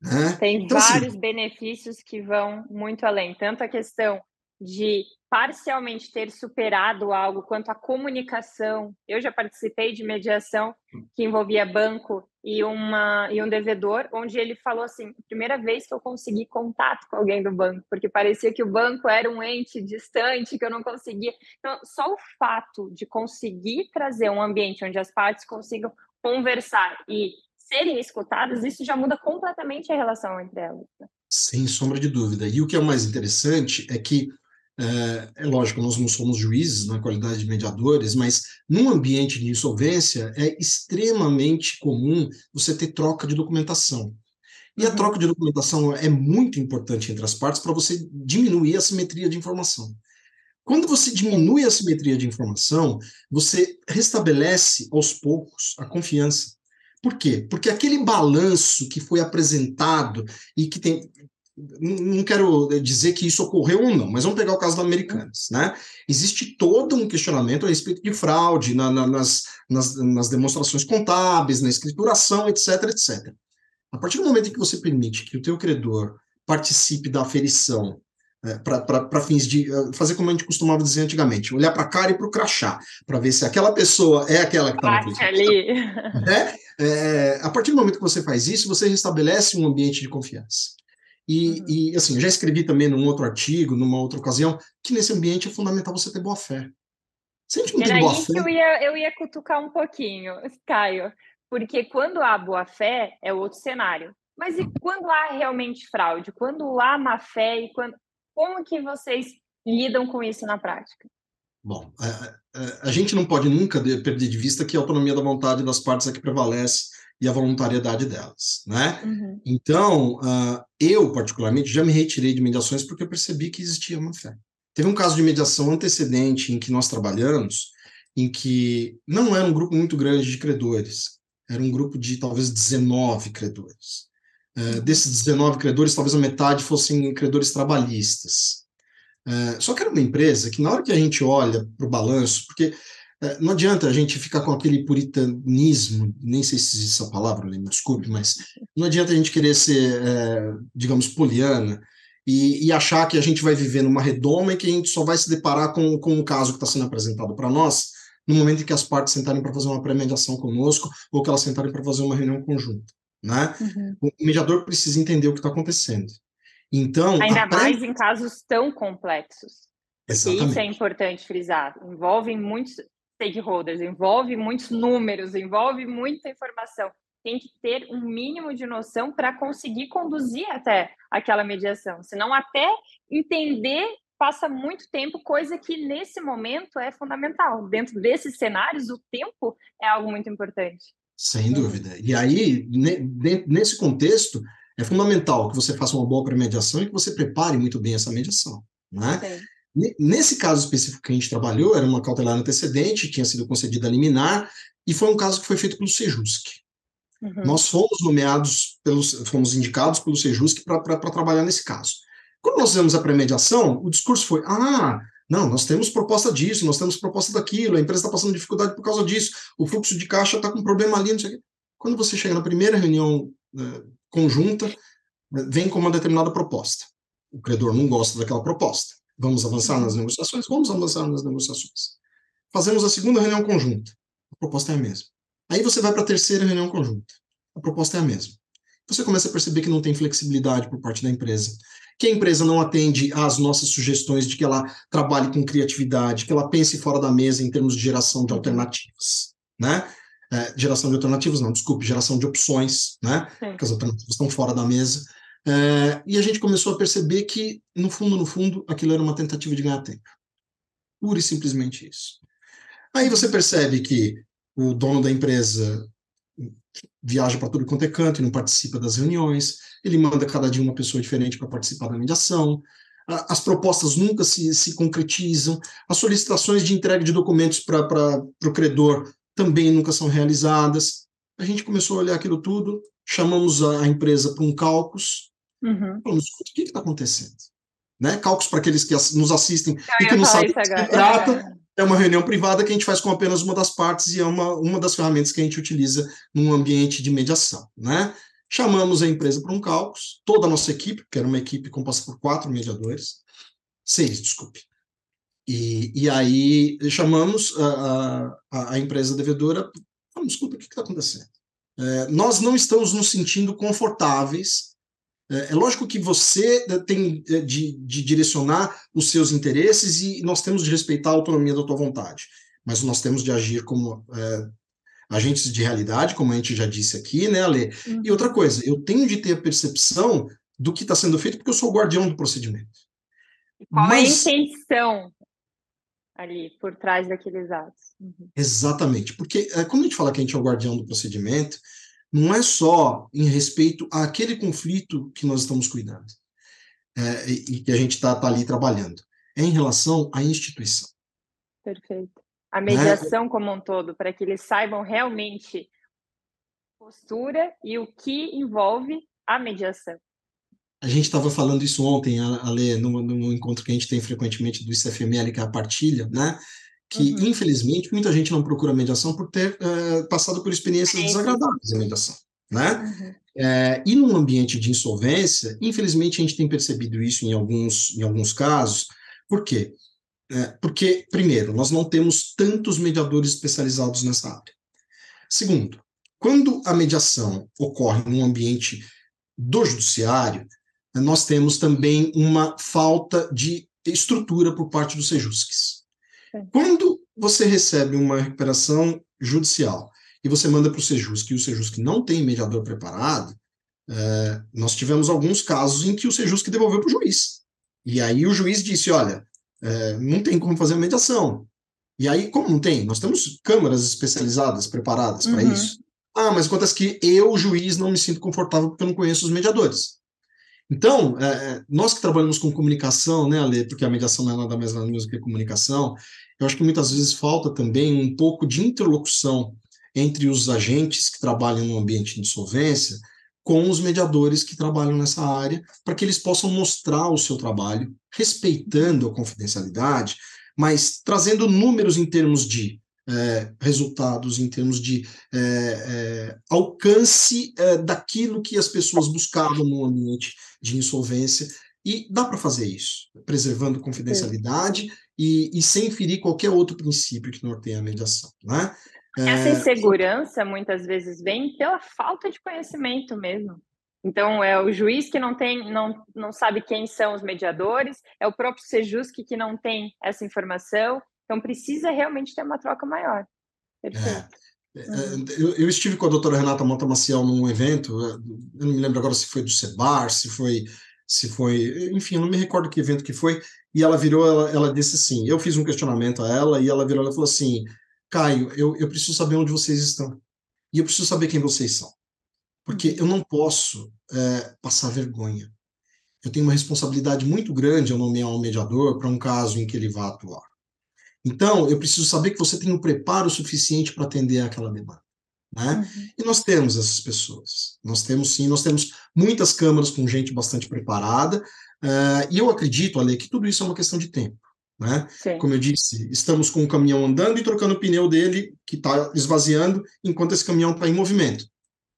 Né? Tem então, assim vários assim, benefícios que vão muito além, tanto a questão de parcialmente ter superado algo quanto a comunicação. Eu já participei de mediação que envolvia banco e uma e um devedor, onde ele falou assim, primeira vez que eu consegui contato com alguém do banco, porque parecia que o banco era um ente distante que eu não conseguia. Então, só o fato de conseguir trazer um ambiente onde as partes consigam conversar e serem escutadas, isso já muda completamente a relação entre elas. Né? Sem sombra de dúvida. E o que é mais interessante é que, é, é, lógico, nós não somos juízes na qualidade de mediadores, mas num ambiente de insolvência é extremamente comum você ter troca de documentação. E a uhum. troca de documentação é muito importante entre as partes para você diminuir a simetria de informação. Quando você diminui a simetria de informação, você restabelece aos poucos a confiança. Por quê? Porque aquele balanço que foi apresentado e que tem. Não quero dizer que isso ocorreu ou não, mas vamos pegar o caso da Americanas, né? Existe todo um questionamento a respeito de fraude na, na, nas, nas, nas demonstrações contábeis, na escrituração, etc, etc. A partir do momento em que você permite que o teu credor participe da aferição é, para fins de uh, fazer como a gente costumava dizer antigamente, olhar para a cara e para o crachá, para ver se aquela pessoa é aquela que está ali. Né? É, a partir do momento que você faz isso, você restabelece um ambiente de confiança. E, uhum. e, assim, eu já escrevi também num outro artigo, numa outra ocasião, que nesse ambiente é fundamental você ter boa fé. Se a gente não Era tem boa fé. Eu ia, eu ia cutucar um pouquinho, Caio, porque quando há boa fé é outro cenário. Mas e quando há realmente fraude? Quando há má fé e quando como que vocês lidam com isso na prática? Bom, a, a, gente não pode nunca perder de vista que a autonomia da vontade das partes é que prevalece e a voluntariedade delas, né? Uhum. Então, uh, eu, particularmente, já me retirei de mediações porque eu percebi que existia uma fé. Teve um caso de mediação antecedente em que nós trabalhamos, em que não era um grupo muito grande de credores, era um grupo de talvez 19 credores. Uh, desses 19 credores, talvez a metade fossem credores trabalhistas. Uh, só que era uma empresa que, na hora que a gente olha para o balanço, porque não adianta a gente ficar com aquele puritanismo, nem sei se existe essa palavra, me desculpe, mas não adianta a gente querer ser, digamos, poliana e, e, achar que a gente vai viver numa redoma e que a gente só vai se deparar com, com um caso que está sendo apresentado para nós no momento em que as partes sentarem para fazer uma pré-mediação conosco ou que elas sentarem para fazer uma reunião conjunta. Né? Uhum. O mediador precisa entender o que está acontecendo. Então, ainda pré... mais em casos tão complexos. Exatamente. Isso é importante frisar. Envolve muitos stakeholders, envolve muitos números, envolve muita informação. Tem que ter um mínimo de noção para conseguir conduzir até aquela mediação. Senão, até entender passa muito tempo, coisa que nesse momento é fundamental. Dentro desses cenários, o tempo é algo muito importante. Sem dúvida. E aí, nesse contexto, é fundamental que você faça uma boa premediação e que você prepare muito bem essa mediação. Né? Nesse caso específico que a gente trabalhou, era uma cautelar antecedente, tinha sido concedida a liminar, e foi um caso que foi feito pelo Sejusc. Uhum. Nós fomos nomeados, pelos, fomos indicados pelo Sejusc para trabalhar nesse caso. Quando nós fizemos a premediação, o discurso foi: ah, não, nós temos proposta disso, nós temos proposta daquilo, a empresa está passando dificuldade por causa disso, o fluxo de caixa está com problema ali, não sei o quê. Quando você chega na primeira reunião né, conjunta, vem com uma determinada proposta. O credor não gosta daquela proposta. Vamos avançar nas negociações? Vamos avançar nas negociações. Fazemos a segunda reunião conjunta. A proposta é a mesma. Aí você vai para a terceira reunião conjunta. A proposta é a mesma. Você começa a perceber que não tem flexibilidade por parte da empresa que a empresa não atende às nossas sugestões de que ela trabalhe com criatividade, que ela pense fora da mesa em termos de geração de alternativas, né? É, geração de alternativas, não, desculpe, geração de opções, né? Sim. Porque as alternativas estão fora da mesa. É, e a gente começou a perceber que, no fundo, no fundo, aquilo era uma tentativa de ganhar tempo. Pura e simplesmente isso. Aí você percebe que o dono da empresa viaja para tudo quanto é canto e não participa das reuniões, ele manda cada dia uma pessoa diferente para participar da mediação, as propostas nunca se, se concretizam, as solicitações de entrega de documentos para o credor também nunca são realizadas. A gente começou a olhar aquilo tudo, chamamos a, empresa para um cálculos, uhum. falamos, o que está acontecendo? Né? Cálculos para aqueles que nos assistem Eu e que não sabem o que se trata, é uma reunião privada que a gente faz com apenas uma das partes e é uma, uma das ferramentas que a gente utiliza num ambiente de mediação, né? Chamamos a empresa para um cálculo, toda a nossa equipe, que era uma equipe composta por quatro mediadores, seis, desculpe. E, e aí chamamos a, a, a empresa devedora, falamos, desculpa, o que está acontecendo? É, nós não estamos nos sentindo confortáveis é, é lógico que você é, tem é, de, de, direcionar os seus interesses e nós temos de respeitar a autonomia da tua vontade, mas nós temos de agir como é, agentes de realidade, como a gente já disse aqui, né, Ale? Uhum. E outra coisa, eu tenho de ter a percepção do que está sendo feito porque eu sou o guardião do procedimento. Qual mas... é a intenção ali por trás daqueles atos? Uhum. Exatamente, porque quando a gente fala que a gente é o guardião do procedimento, não é só em respeito àquele conflito que nós estamos cuidando é, e que a gente está tá ali trabalhando, é em relação à instituição. Perfeito. A mediação né? como um todo, para que eles saibam realmente postura e o que envolve a mediação. A gente estava falando isso ontem, Ale, no, no encontro que a gente tem frequentemente do ICFML, que é a partilha, né? que, uhum. infelizmente, muita gente não procura mediação por ter uh, passado por experiências é desagradáveis em mediação. Né? Uhum. É, e num ambiente de insolvência, infelizmente, a gente tem percebido isso em alguns, em alguns casos. Por quê? É, porque, primeiro, nós não temos tantos mediadores especializados nessa área. Segundo, quando a mediação ocorre num ambiente do judiciário, nós temos também uma falta de estrutura por parte dos sejusques. Quando você recebe uma recuperação judicial e você manda para o Sejusc e o Sejusc não tem mediador preparado, é, nós tivemos alguns casos em que o Sejusc devolveu para o juiz. E aí o juiz disse, olha, é, não tem como fazer a mediação. E aí, como não tem? Nós temos câmaras especializadas, preparadas para uhum. isso. Ah, mas acontece que eu, juiz, não me sinto confortável porque eu não conheço os mediadores. Então, é, é nós que trabalhamos com comunicação, né, Ale, porque a mediação não é nada mais nada menos que comunicação, eu acho que muitas vezes falta também um pouco de interlocução entre os agentes que trabalham no ambiente de insolvência com os mediadores que trabalham nessa área, para que eles possam mostrar o seu trabalho, respeitando a confidencialidade, mas trazendo números em termos de é, resultados, em termos de é, é, alcance é, daquilo que as pessoas buscavam no ambiente de insolvência. E dá para fazer isso, preservando confidencialidade e, e, sem ferir qualquer outro princípio que norteia a mediação. Né? Essa é, insegurança muitas vezes vem pela falta de conhecimento mesmo. Então, é o juiz que não tem, não, não sabe quem são os mediadores, é o próprio Sejusc que não tem essa informação. Então, precisa realmente ter uma troca maior. Perfeito. É. Uhum. Eu, eu, estive com a doutora Renata Monta Maciel num evento, eu não me lembro agora se foi do Sebar, se foi, se foi, enfim, eu não me recordo que evento que foi, e ela virou, ela, ela disse assim, eu fiz um questionamento a ela, e ela virou e falou assim, Caio, eu, eu preciso saber onde vocês estão. E eu preciso saber quem vocês são. Porque eu não posso é, passar vergonha. Eu tenho uma responsabilidade muito grande ao nomear um mediador para um caso em que ele vá atuar. Então, eu preciso saber que você tem o um preparo suficiente para atender aquela demanda. Né? Uhum. E nós temos essas pessoas. Nós temos sim, nós temos muitas câmaras com gente bastante preparada, uh, e eu acredito, Ale, que tudo isso é uma questão de tempo. Né? Como eu disse, estamos com o caminhão andando e trocando o pneu dele, que está esvaziando, enquanto esse caminhão está em movimento.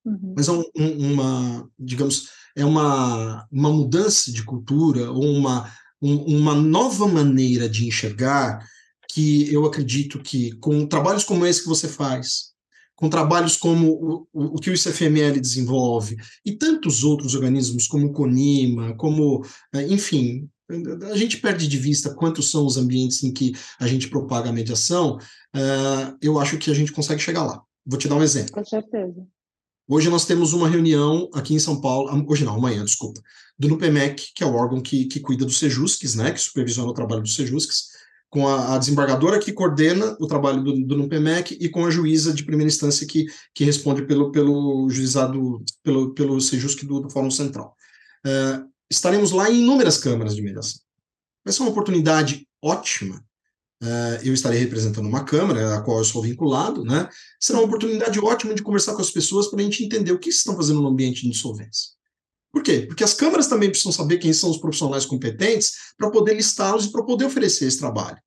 Uhum. Mas é um, um, uma, digamos, é uma, uma mudança de cultura, ou uma, um, uma nova maneira de enxergar que eu acredito que com trabalhos como esse que você faz, com trabalhos como o, o, que o ICFML desenvolve, e tantos outros organismos como o CONIMA, como, eh, enfim, a gente perde de vista quantos são os ambientes em que a gente propaga a mediação, uh, eu acho que a gente consegue chegar lá. Vou te dar um exemplo. Com certeza. Hoje nós temos uma reunião aqui em São Paulo, hoje não, amanhã, desculpa, do NUPEMEC, que é o órgão que, que cuida dos Sejusques, né, que supervisiona o trabalho dos Sejusques, com a, a, desembargadora que coordena o trabalho do, do NUPEMEC e com a juíza de primeira instância que, que responde pelo, pelo juizado, pelo, pelo Sejusque do, do Fórum Central. Uh, estaremos lá em inúmeras câmaras de mediação. Vai ser uma oportunidade ótima. Uh, eu estarei representando uma câmara, a qual eu sou vinculado, né? Será uma oportunidade ótima de conversar com as pessoas para a gente entender o que estão fazendo no ambiente de insolvência. Por quê? Porque as câmaras também precisam saber quem são os profissionais competentes para poder listá-los e para poder oferecer esse trabalho.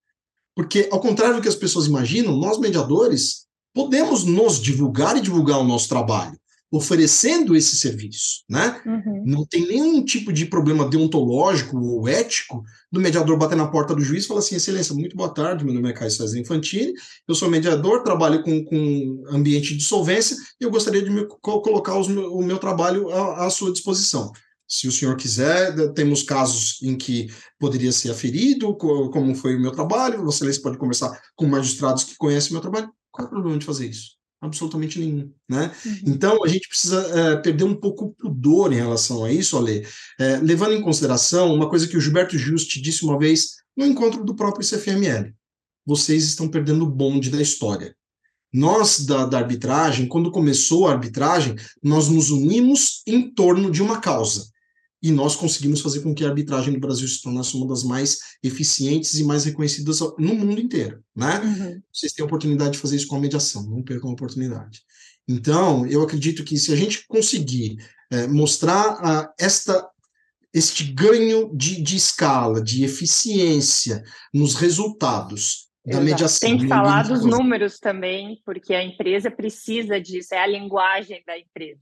Porque, ao contrário do que as pessoas imaginam, nós mediadores podemos nos divulgar e divulgar o nosso trabalho oferecendo esse serviço, né? Uhum. Não tem nenhum tipo de problema deontológico ou ético do mediador bater na porta do juiz e falar assim, excelência, muito boa tarde, meu nome é Caio César Infantini, eu sou mediador, trabalho com, com ambiente de solvência e eu gostaria de me, colocar os, o meu trabalho à, à sua disposição. Se o senhor quiser, temos casos em que poderia ser aferido, como foi o meu trabalho, você pode conversar com magistrados que conhecem o meu trabalho. Qual é o problema de fazer isso? Absolutamente nenhum, né? Uhum. Então a gente precisa é, perder um pouco o pudor em relação a isso, Ale, é, levando em consideração uma coisa que o Gilberto Juste disse uma vez no encontro do próprio CFML. Vocês estão perdendo o bonde da história. Nós da, da arbitragem, quando começou a arbitragem, nós nos unimos em torno de uma causa e nós conseguimos fazer com que a arbitragem no Brasil se tornasse uma das mais eficientes e mais reconhecidas no mundo inteiro, né? Uhum. Vocês têm a oportunidade de fazer isso com a mediação, não percam a oportunidade. Então, eu acredito que se a gente conseguir é, mostrar a, esta este ganho de, de escala, de eficiência nos resultados da mediação. Tem que falar dos números também, porque a empresa precisa disso, é a linguagem da empresa.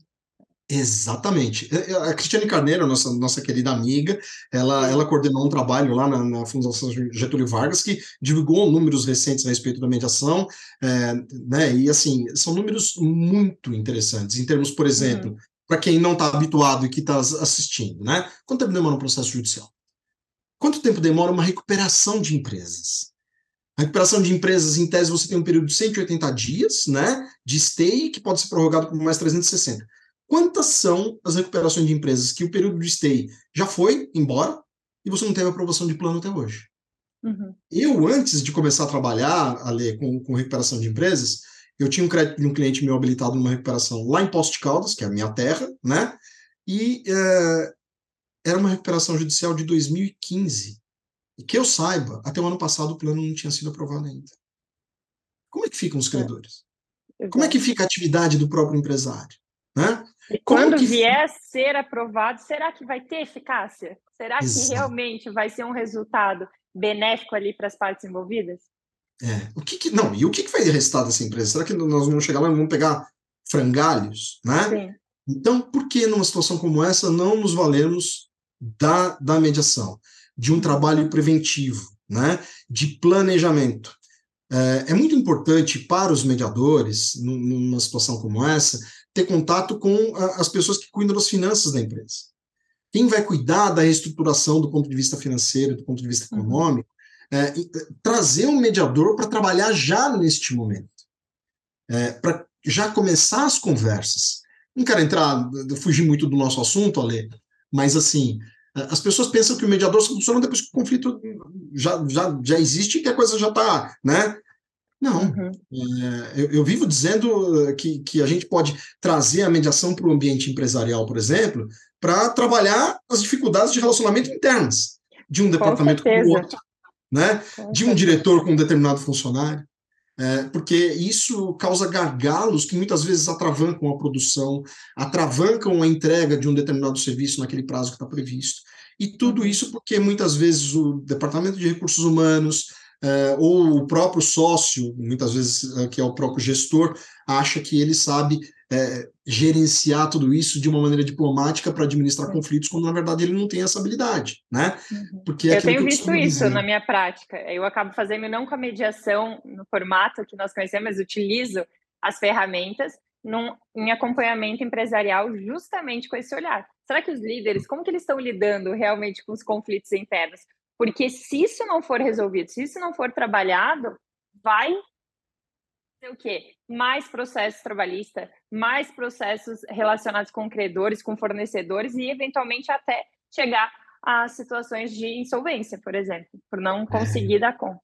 Exatamente. É, é, a Cristiane Carneiro, nossa, nossa querida amiga, ela, ela coordenou um trabalho lá na, na Fundação Getúlio Vargas que divulgou números recentes a respeito da mediação, é, né? E assim, são números muito interessantes, em termos, por exemplo, uhum. para quem não está habituado e que está assistindo, né? Quanto tempo demora um processo judicial? Quanto tempo demora uma recuperação de empresas? A recuperação de empresas, em tese, você tem um período de 180 dias, né? De stay, que pode ser prorrogado por mais 360 quantas são as recuperações de empresas que o período de stay já foi embora e você não teve aprovação de plano até hoje? Uhum. Eu, antes de começar a trabalhar, ali com, com recuperação de empresas, eu tinha um crédito de um cliente meu habilitado numa recuperação lá em Posto de Caldas, que é a minha terra, né? E é, era uma recuperação judicial de 2015. E que eu saiba, até o ano passado o plano não tinha sido aprovado ainda. Como é que ficam os é. credores? Como é que fica a atividade do próprio empresário? Né? E quando que... vier a ser aprovado, será que vai ter eficácia? Será Exato. que realmente vai ser um resultado benéfico ali para as partes envolvidas? É. O que, que não, e o que, que vai restar dessa empresa? Será que nós vamos chegar lá e vamos pegar frangalhos, né? Sim. Então, por que numa situação como essa não nos valemos da, da mediação, de um trabalho preventivo, né? De planejamento? É, é muito importante para os mediadores, numa situação como essa, ter contato com as pessoas que cuidam das finanças da empresa. Quem vai cuidar da reestruturação do ponto de vista financeiro, do ponto de vista uhum. econômico, é, trazer um mediador para trabalhar já neste momento, é, para já começar as conversas. Não quero entrar, fugir muito do nosso assunto, Ale, mas assim, as pessoas pensam que o mediador só funciona depois que o conflito já, já, já existe e que a coisa já está, né? Não. Uhum. É, eu, eu, vivo dizendo que, que a gente pode trazer a mediação para o ambiente empresarial, por exemplo, para trabalhar as dificuldades de relacionamento internas de um departamento com, com o outro, né? de um diretor com um determinado funcionário, é, porque isso causa gargalos que muitas vezes atravancam a produção, atravancam a entrega de um determinado serviço naquele prazo que está previsto. E tudo uhum. isso porque muitas vezes o departamento de recursos humanos, é, ou o próprio sócio, muitas vezes é, que é o próprio gestor, acha que ele sabe é, gerenciar tudo isso de uma maneira diplomática para administrar conflitos, quando na verdade ele não tem essa habilidade, né? Uhum. Porque é eu tenho visto isso dizer. na minha prática. Eu acabo fazendo não com a mediação no formato que nós conhecemos, mas utilizo as ferramentas num, em acompanhamento empresarial justamente com esse olhar. Será que os líderes, como que eles estão lidando realmente com os conflitos internos? Porque se isso não for resolvido, se isso não for trabalhado, vai ser o quê? Mais processos trabalhistas, mais processos relacionados com credores, com fornecedores e, eventualmente, até chegar a situações de insolvência, por exemplo, por não conseguir é. dar conta.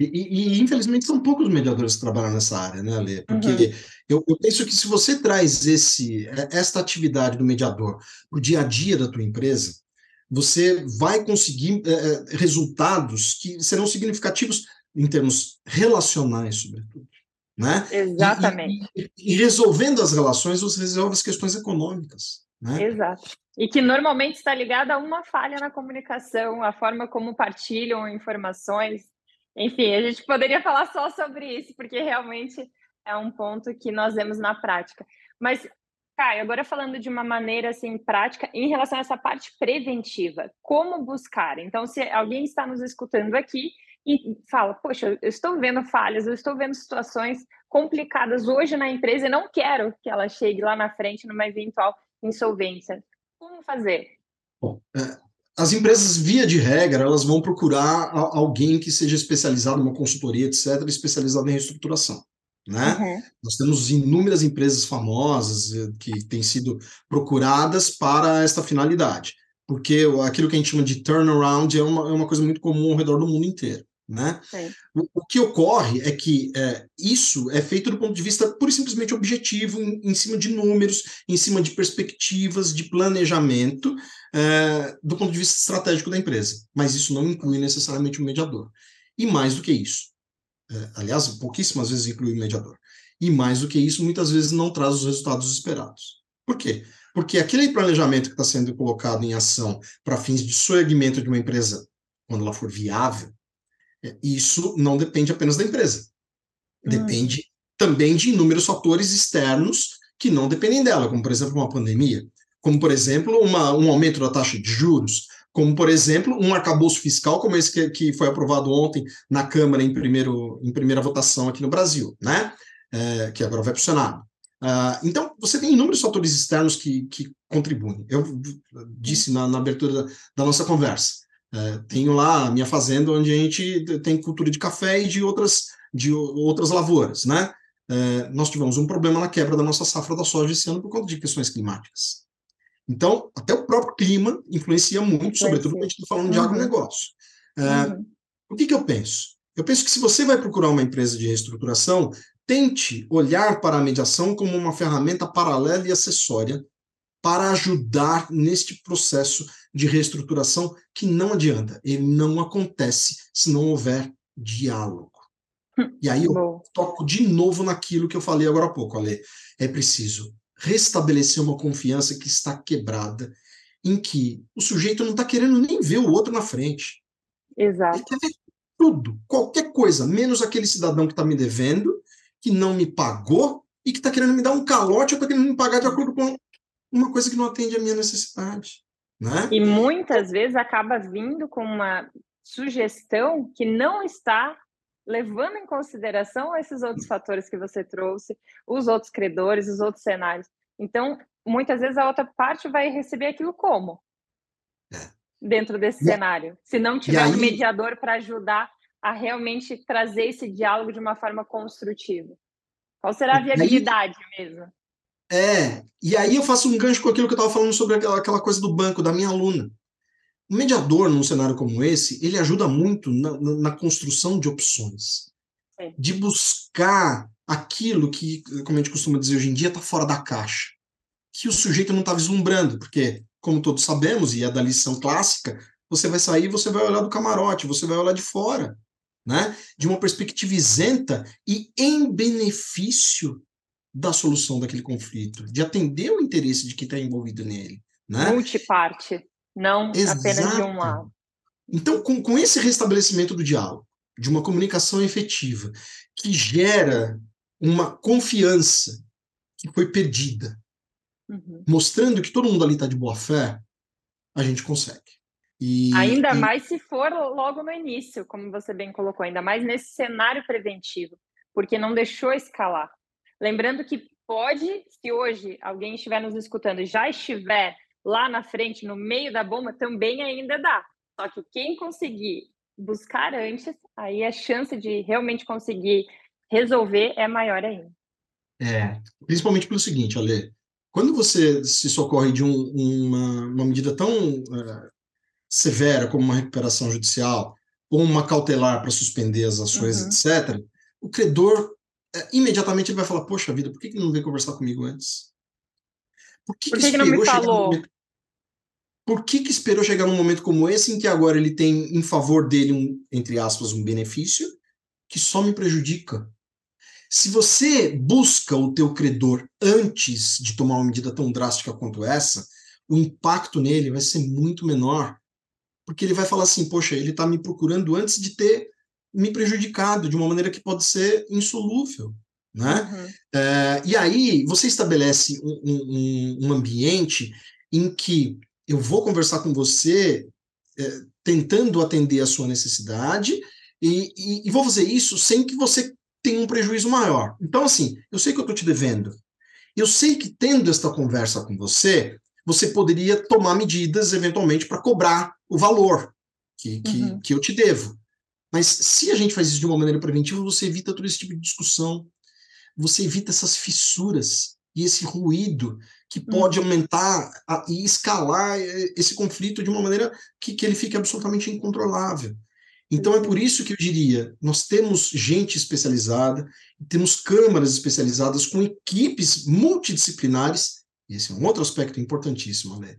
E, e, e, infelizmente são poucos mediadores que trabalham nessa área, né, Ale? Porque uhum. eu, eu, penso que se você traz esse, esta atividade do mediador para o dia a dia da tua empresa, você vai conseguir é, resultados que serão significativos em termos relacionais, sobretudo. Né? Exatamente. E, e, e, resolvendo as relações, você resolve as questões econômicas. Né? Exato. E que normalmente está ligada a uma falha na comunicação, a forma como partilham informações. Enfim, a gente poderia falar só sobre isso, porque realmente é um ponto que nós vemos na prática. Mas Caio, agora falando de uma maneira assim prática em relação a essa parte preventiva, como buscar? Então, se alguém está nos escutando aqui e fala, poxa, eu estou vendo falhas, eu estou vendo situações complicadas hoje na empresa e não quero que ela chegue lá na frente numa eventual insolvência. Como fazer? Bom, é, as empresas, via de regra, elas vão procurar alguém que seja especializado, uma consultoria, etc., especializado em reestruturação. Né? Uhum. Nós temos inúmeras empresas famosas eh, que têm sido procuradas para esta finalidade, porque aquilo que a gente chama de turnaround é uma, é uma coisa muito comum ao redor do mundo inteiro. Né? O, o, que ocorre é que é, isso é feito do ponto de vista pura e simplesmente objetivo, em, em cima de números, em cima de perspectivas, de planejamento, é, do ponto de vista estratégico da empresa. Mas isso não inclui necessariamente o mediador. E mais do que isso, é, aliás, pouquíssimas vezes inclui o mediador. E mais do que isso, muitas vezes não traz os resultados esperados. Por quê? Porque aquele planejamento que está sendo colocado em ação para fins de soerguimento de uma empresa, quando ela for viável, é, isso não depende apenas da empresa. Hum. Depende também de inúmeros fatores externos que não dependem dela, como, por exemplo, uma pandemia, como, por exemplo, uma, um aumento da taxa de juros, como, por exemplo, um arcabouço fiscal como esse que, que foi aprovado ontem na Câmara em, primeiro, em primeira votação aqui no Brasil, né? É, que agora vai para o Senado. Uh, então, você tem inúmeros fatores externos que, que contribuem. Eu disse na, na abertura da, da, nossa conversa. Uh, tenho lá a minha fazenda onde a gente tem cultura de café e de outras, de outras lavouras, né? Uh, nós tivemos um problema na quebra da nossa safra da soja esse ano por conta de questões climáticas. Então, até o próprio clima influencia muito, sobretudo quando a gente está falando de uhum. agronegócio. É, uhum. O que, que eu penso? Eu penso que se você vai procurar uma empresa de reestruturação, tente olhar para a mediação como uma ferramenta paralela e acessória para ajudar neste processo de reestruturação que não adianta, ele não acontece se não houver diálogo. E aí eu toco de novo naquilo que eu falei agora há pouco, Ale. É preciso restabelecer uma confiança que está quebrada, em que o sujeito não está querendo nem ver o outro na frente. Exato. Ele quer ver tudo, qualquer coisa, menos aquele cidadão que está me devendo, que não me pagou e que está querendo me dar um calote ou está querendo me pagar de acordo com uma coisa que não atende à minha necessidade. Né? E muitas vezes acaba vindo com uma sugestão que não está levando em consideração esses outros fatores que você trouxe, os outros credores, os outros cenários. Então, muitas vezes a outra parte vai receber aquilo como? É. Dentro desse e, cenário. Se não tiver aí, um mediador para ajudar a realmente trazer esse diálogo de uma forma construtiva. Qual será a viabilidade aí, mesmo? É, e aí eu faço um gancho com aquilo que eu estava falando sobre aquela, aquela coisa do banco, da minha aluna. O mediador, num cenário como esse, ele ajuda muito na, na, construção de opções, é. de buscar aquilo que, como a gente costuma dizer hoje em dia, está fora da caixa, que o sujeito não está vislumbrando, porque, como todos sabemos, e é da lição clássica, você vai sair, você vai olhar do camarote, você vai olhar de fora, né? De uma perspectiva isenta e em benefício da solução daquele conflito, de atender o interesse de quem está envolvido nele, né? Multiparte não Exato. apenas de um lado. Então, com, com esse restabelecimento do diálogo, de uma comunicação efetiva, que gera uma confiança que foi perdida, uhum. mostrando que todo mundo ali está de boa fé, a gente consegue. E, ainda e... mais se for logo no início, como você bem colocou, ainda mais nesse cenário preventivo, porque não deixou escalar. Lembrando que pode, se hoje alguém estiver nos escutando e já estiver lá na frente, no meio da bomba, também ainda dá. Só que quem conseguir buscar antes, aí a chance de realmente conseguir resolver é maior ainda. É, principalmente pelo seguinte, Ale, quando você se socorre de um, uma, uma, medida tão uh, severa como uma recuperação judicial ou uma cautelar para suspender as ações, uhum. etc., o credor uh, imediatamente ele vai falar: Poxa vida, por que, que não veio conversar comigo antes? Por que, por que, que não me falou? Por que, que esperou chegar num momento como esse, em que agora ele tem em favor dele, um, entre aspas, um benefício que só me prejudica? Se você busca o teu credor antes de tomar uma medida tão drástica quanto essa, o impacto nele vai ser muito menor, porque ele vai falar assim, poxa, ele está me procurando antes de ter me prejudicado de uma maneira que pode ser insolúvel, né? Uhum. É, e aí você estabelece um, um, um ambiente em que eu vou conversar com você é, tentando atender a sua necessidade e, e, e, vou fazer isso sem que você tenha um prejuízo maior. Então, assim, eu sei que eu estou te devendo. Eu sei que tendo esta conversa com você, você poderia tomar medidas, eventualmente, para cobrar o valor que, que, uhum. que eu te devo. Mas se a gente faz isso de uma maneira preventiva, você evita todo esse tipo de discussão, você evita essas fissuras e esse ruído que pode uhum. aumentar a, e escalar esse conflito de uma maneira que, que ele fique absolutamente incontrolável. Então é por isso que eu diria, nós temos gente especializada, temos câmaras especializadas com equipes multidisciplinares, e esse é um outro aspecto importantíssimo, né?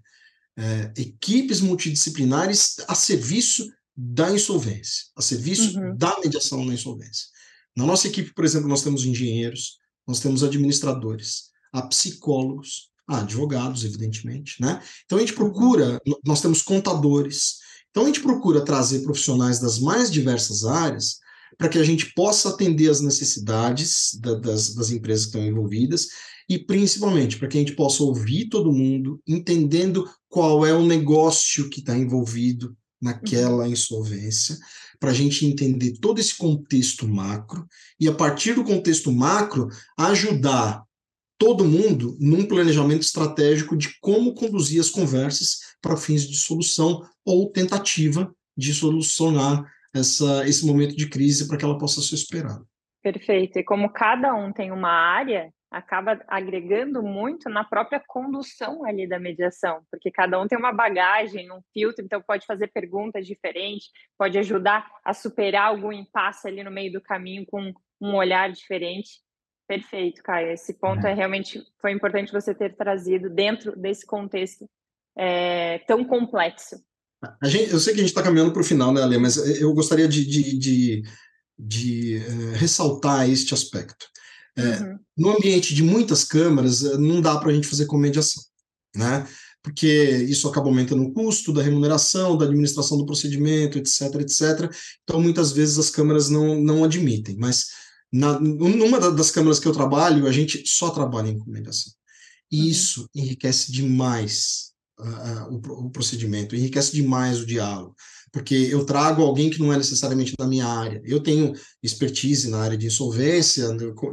É, equipes multidisciplinares a serviço da insolvência, a serviço uhum. da mediação na insolvência. Na nossa equipe, por exemplo, nós temos engenheiros, nós temos administradores, há psicólogos, há advogados, evidentemente, né? Então a gente procura, nós temos contadores, então a gente procura trazer profissionais das mais diversas áreas para que a gente possa atender as necessidades da, das, das empresas que estão envolvidas e principalmente para que a gente possa ouvir todo mundo, entendendo qual é o negócio que está envolvido naquela uhum. insolvência, para a gente entender todo esse contexto macro e a partir do contexto macro ajudar todo mundo num planejamento estratégico de como conduzir as conversas para fins de solução ou tentativa de solucionar essa, esse momento de crise para que ela possa ser esperada. Perfeito. E como cada um tem uma área acaba agregando muito na própria condução ali da mediação, porque cada um tem uma bagagem, um filtro, então pode fazer perguntas diferentes, pode ajudar a superar algum impasse ali no meio do caminho com um olhar diferente. Perfeito, Caio. Esse ponto é, é realmente foi importante você ter trazido dentro desse contexto é, tão complexo. Gente, eu sei que a gente está caminhando para o final, né, Ale? Mas eu gostaria de, de, de, de uh, ressaltar este aspecto. É, uhum. No ambiente de muitas câmaras, eh, não dá para a gente fazer comediação, né? Porque isso acaba aumentando o custo da remuneração, da administração do procedimento, etc, etc. Então, muitas vezes as câmaras não, não admitem. Mas na, numa das câmaras que eu trabalho, a gente só trabalha em comediação. E uhum. isso enriquece demais uh, o, o procedimento, enriquece demais o diálogo porque eu trago alguém que não é necessariamente da minha área. Eu tenho expertise na área de insolvência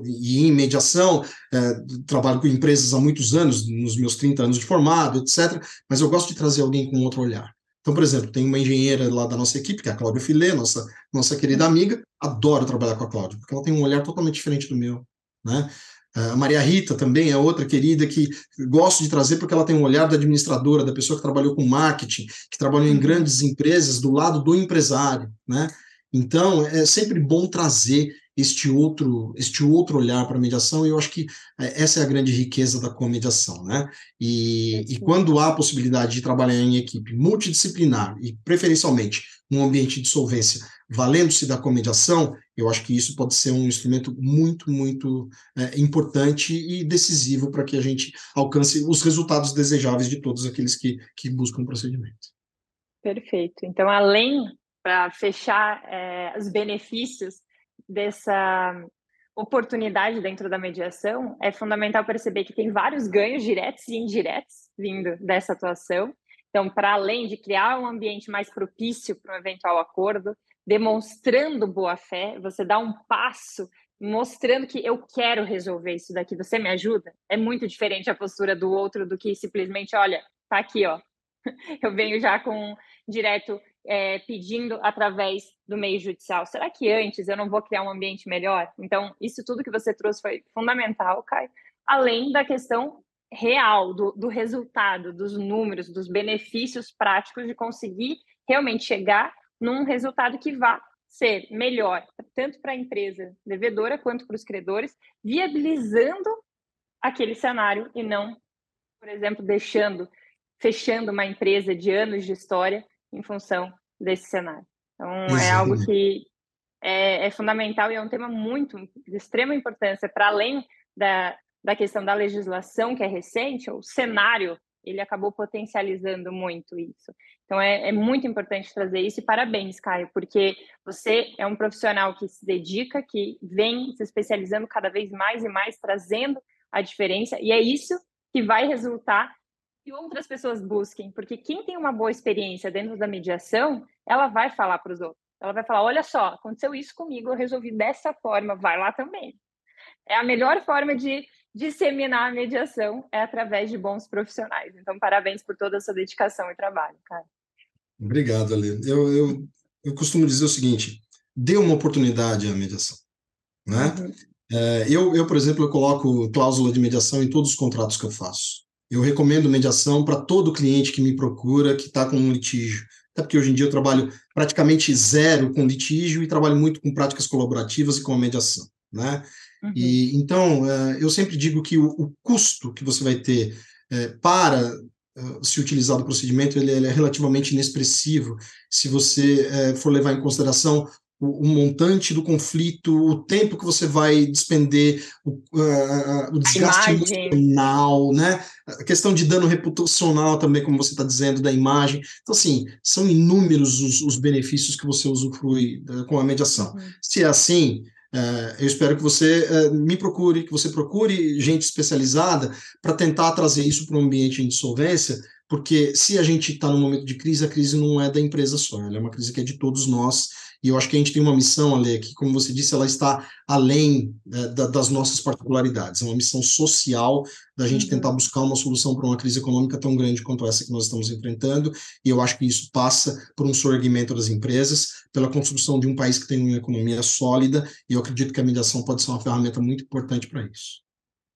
e em mediação, é, trabalho com empresas há muitos anos, nos meus 30 anos de formado, etc., mas eu gosto de trazer alguém com outro olhar. Então, por exemplo, tem uma engenheira lá da nossa equipe, que é a Cláudia Filê, nossa, nossa querida amiga, adoro trabalhar com a Cláudia, porque ela tem um olhar totalmente diferente do meu, né? A Maria Rita também é outra querida que gosto de trazer porque ela tem um olhar da administradora, da pessoa que trabalhou com marketing, que trabalhou em uhum. grandes empresas do lado do empresário, né? Então, é sempre bom trazer este outro, este outro olhar para a mediação, e eu acho que é, essa é a grande riqueza da comediação, né? E, e quando há a possibilidade de trabalhar em equipe multidisciplinar e preferencialmente num ambiente de solvência, valendo-se da comediação, eu acho que isso pode ser um instrumento muito, muito é, importante e decisivo para que a gente alcance os resultados desejáveis de todos aqueles que, que buscam o procedimento. Perfeito. Então, além, para fechar é, os benefícios dessa oportunidade dentro da mediação, é fundamental perceber que tem vários ganhos diretos e indiretos vindo dessa atuação. Então, para além de criar um ambiente mais propício para um eventual acordo, demonstrando boa fé, você dá um passo mostrando que eu quero resolver isso daqui, você me ajuda? É muito diferente a postura do outro do que simplesmente, olha, tá aqui, ó. Eu venho já com direto é, pedindo através do meio judicial. Será que antes eu não vou criar um ambiente melhor? Então, isso tudo que você trouxe foi fundamental, Caio. Além da questão real, do, do resultado, dos números, dos benefícios práticos de conseguir realmente chegar num resultado que vá ser melhor, tanto para a empresa devedora quanto para os credores, viabilizando aquele cenário e não, por exemplo, deixando, fechando uma empresa de anos de história em função desse cenário. Então, é algo que é, é, fundamental e é um tema muito de extrema importância para além da, da questão da legislação que é recente, o cenário ele acabou potencializando muito isso. Então é, é, muito importante trazer isso e parabéns, Caio, porque você é um profissional que se dedica, que vem se especializando cada vez mais e mais, trazendo a diferença, e é isso que vai resultar que outras pessoas busquem, porque quem tem uma boa experiência dentro da mediação, ela vai falar para os outros. Ela vai falar: olha só, aconteceu isso comigo, eu resolvi dessa forma, vai lá também. É a melhor forma de disseminar a mediação é através de bons profissionais. Então, parabéns por toda a sua dedicação e trabalho, cara. Obrigado, Ale. Eu, eu, eu costumo dizer o seguinte: dê uma oportunidade à mediação. Né? Uhum. É, eu, eu, por exemplo, eu coloco cláusula de mediação em todos os contratos que eu faço. Eu recomendo mediação para todo cliente que me procura que está com um litígio. Até porque hoje em dia eu trabalho praticamente zero com litígio e trabalho muito com práticas colaborativas e com a mediação. Né? Uhum. E, então, é, eu sempre digo que o, o custo que você vai ter é, para é, se utilizar do procedimento, ele, ele, é relativamente inexpressivo se você for levar em consideração o, o, montante do conflito, o tempo que você vai despender, o, uh, o desgaste emocional, né? A questão de dano reputacional também, como você está dizendo, da imagem. Então, assim, são inúmeros os, os benefícios que você usufrui uh, com a mediação. Uhum. Se é assim, é, eu espero que você é, me procure, que você procure gente especializada para tentar trazer isso para um ambiente de insolvência, porque se a gente está num momento de crise, a crise não é da empresa só, ela é uma crise que é de todos nós e eu acho que a gente tem uma missão, Ale, que, como você disse, ela está além né, da, das nossas particularidades. É uma missão social da gente uhum. tentar buscar uma solução para uma crise econômica tão grande quanto essa que nós estamos enfrentando. E eu acho que isso passa por um sorgimento das empresas, pela construção de um país que tem uma economia sólida. E eu acredito que a mediação pode ser uma ferramenta muito importante para isso.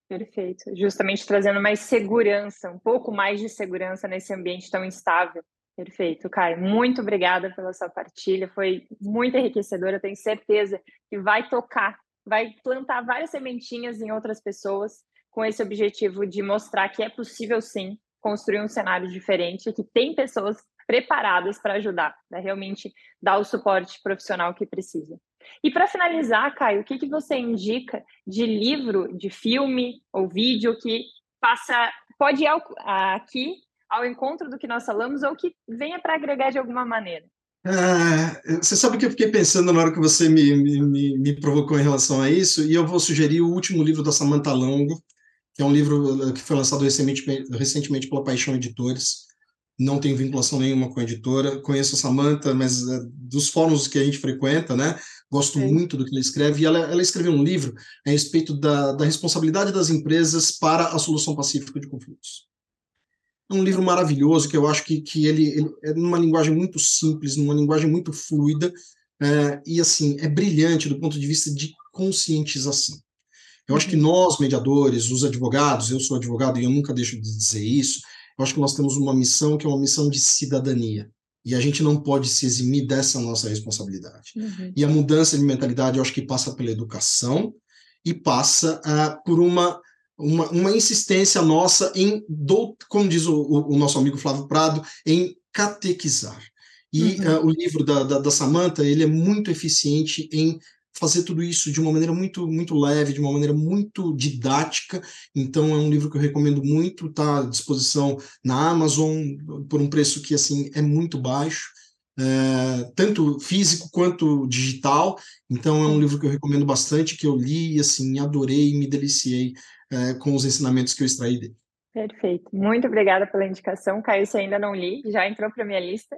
Perfeito. Justamente trazendo mais segurança, um pouco mais de segurança nesse ambiente tão instável. Perfeito, Caio. Muito obrigada pela sua partilha. Foi muito enriquecedora. Tenho certeza que vai tocar, vai plantar várias sementinhas em outras pessoas com esse objetivo de mostrar que é possível sim construir um cenário diferente, que tem pessoas preparadas para ajudar, para realmente dar o suporte profissional que precisa. E para finalizar, Caio, o que, que você indica de livro, de filme ou vídeo que passa, pode ir aqui ao encontro do que nós falamos ou que venha para agregar de alguma maneira? É, você sabe que eu fiquei pensando na hora que você me, me, me, provocou em relação a isso, e eu vou sugerir o último livro da Samantha Longo, que é um livro que foi lançado recentemente, recentemente pela Paixão Editores. Não tenho vinculação nenhuma com a editora, conheço a Samantha, mas é, dos fóruns que a gente frequenta, né? Gosto Sim. muito do que ela escreve. E ela, ela escreveu um livro a respeito da, da responsabilidade das empresas para a solução pacífica de conflitos. É um livro maravilhoso que eu acho que, que ele, ele é numa linguagem muito simples, numa linguagem muito fluida, é, e assim, é brilhante do ponto de vista de conscientização. Eu acho que uhum. nós, mediadores, os advogados, eu sou advogado e eu nunca deixo de dizer isso, eu acho que nós temos uma missão que é uma missão de cidadania. E a gente não pode se eximir dessa nossa responsabilidade. Uhum. E a mudança de mentalidade, eu acho que passa pela educação e passa uh, por uma, uma, uma, insistência nossa em, do, como diz o, o, nosso amigo Flávio Prado, em catequizar. E uhum. uh, o livro da, da, da Samanta, ele é muito eficiente em fazer tudo isso de uma maneira muito muito leve, de uma maneira muito didática. Então é um livro que eu recomendo muito, está à disposição na Amazon por um preço que assim é muito baixo. É, tanto físico quanto digital, então é um livro que eu recomendo bastante, que eu li e assim, adorei me deliciei é, com os ensinamentos que eu extraí dele. Perfeito, muito obrigada pela indicação, Caio, se ainda não li, já entrou para minha lista,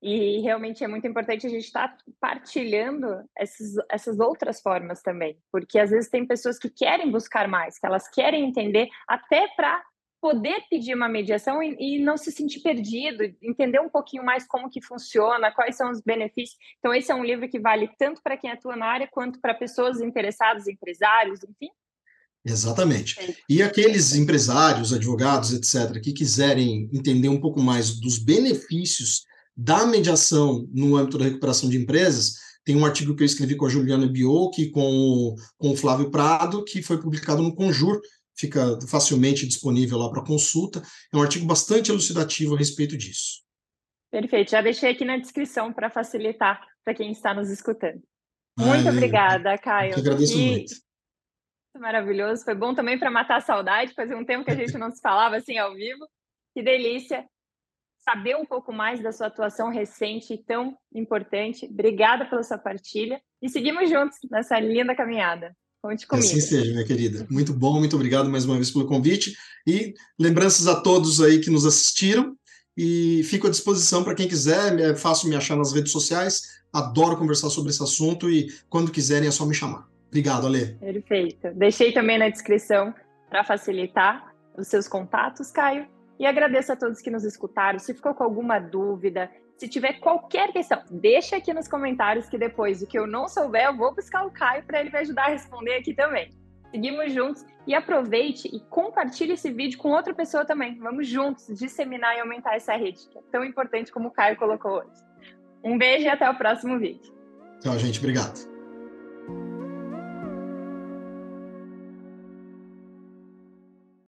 e realmente é muito importante a gente estar tá partilhando essas, essas outras formas também, porque às vezes tem pessoas que querem buscar mais, que elas querem entender até para poder pedir uma mediação e, e, não se sentir perdido, entender um pouquinho mais como que funciona, quais são os benefícios. Então esse é um livro que vale tanto para quem atua na área quanto para pessoas interessadas, empresários, enfim. Exatamente. E aqueles empresários, advogados, etc., que quiserem entender um pouco mais dos benefícios da mediação no âmbito da recuperação de empresas, tem um artigo que eu escrevi com a Juliana Biocchi, com o, com o Flávio Prado, que foi publicado no Conjur, fica facilmente disponível lá para consulta. É um artigo bastante elucidativo a respeito disso. Perfeito, já deixei aqui na descrição para facilitar para quem está nos escutando. Muito Ai, obrigada, Caio. Agradeço e... muito. Maravilhoso, foi bom também para matar a saudade, fazia um tempo que a gente não se falava assim ao vivo. Que delícia saber um pouco mais da sua atuação recente e tão importante. Obrigada pela sua partilha e seguimos juntos nessa linda caminhada. Conte comigo. Assim seja, minha querida. Muito bom, muito obrigado mais uma vez pelo convite e lembranças a todos aí que nos assistiram e fico à disposição para quem quiser, é fácil me achar nas redes sociais, adoro conversar sobre esse assunto e quando quiserem é só me chamar. Obrigado, Ale. Perfeito. Deixei também na descrição para facilitar os seus contatos, Caio. E agradeço a todos que nos escutaram. Se ficou com alguma dúvida, se tiver qualquer questão, deixa aqui nos comentários que depois do que eu não souber, eu vou buscar o Caio para ele me ajudar a responder aqui também. Seguimos juntos e aproveite e compartilhe esse vídeo com outra pessoa também. Vamos juntos disseminar e aumentar essa rede, que é tão importante como o Caio colocou hoje. Um beijo e até o próximo vídeo. Tchau, gente. Obrigado.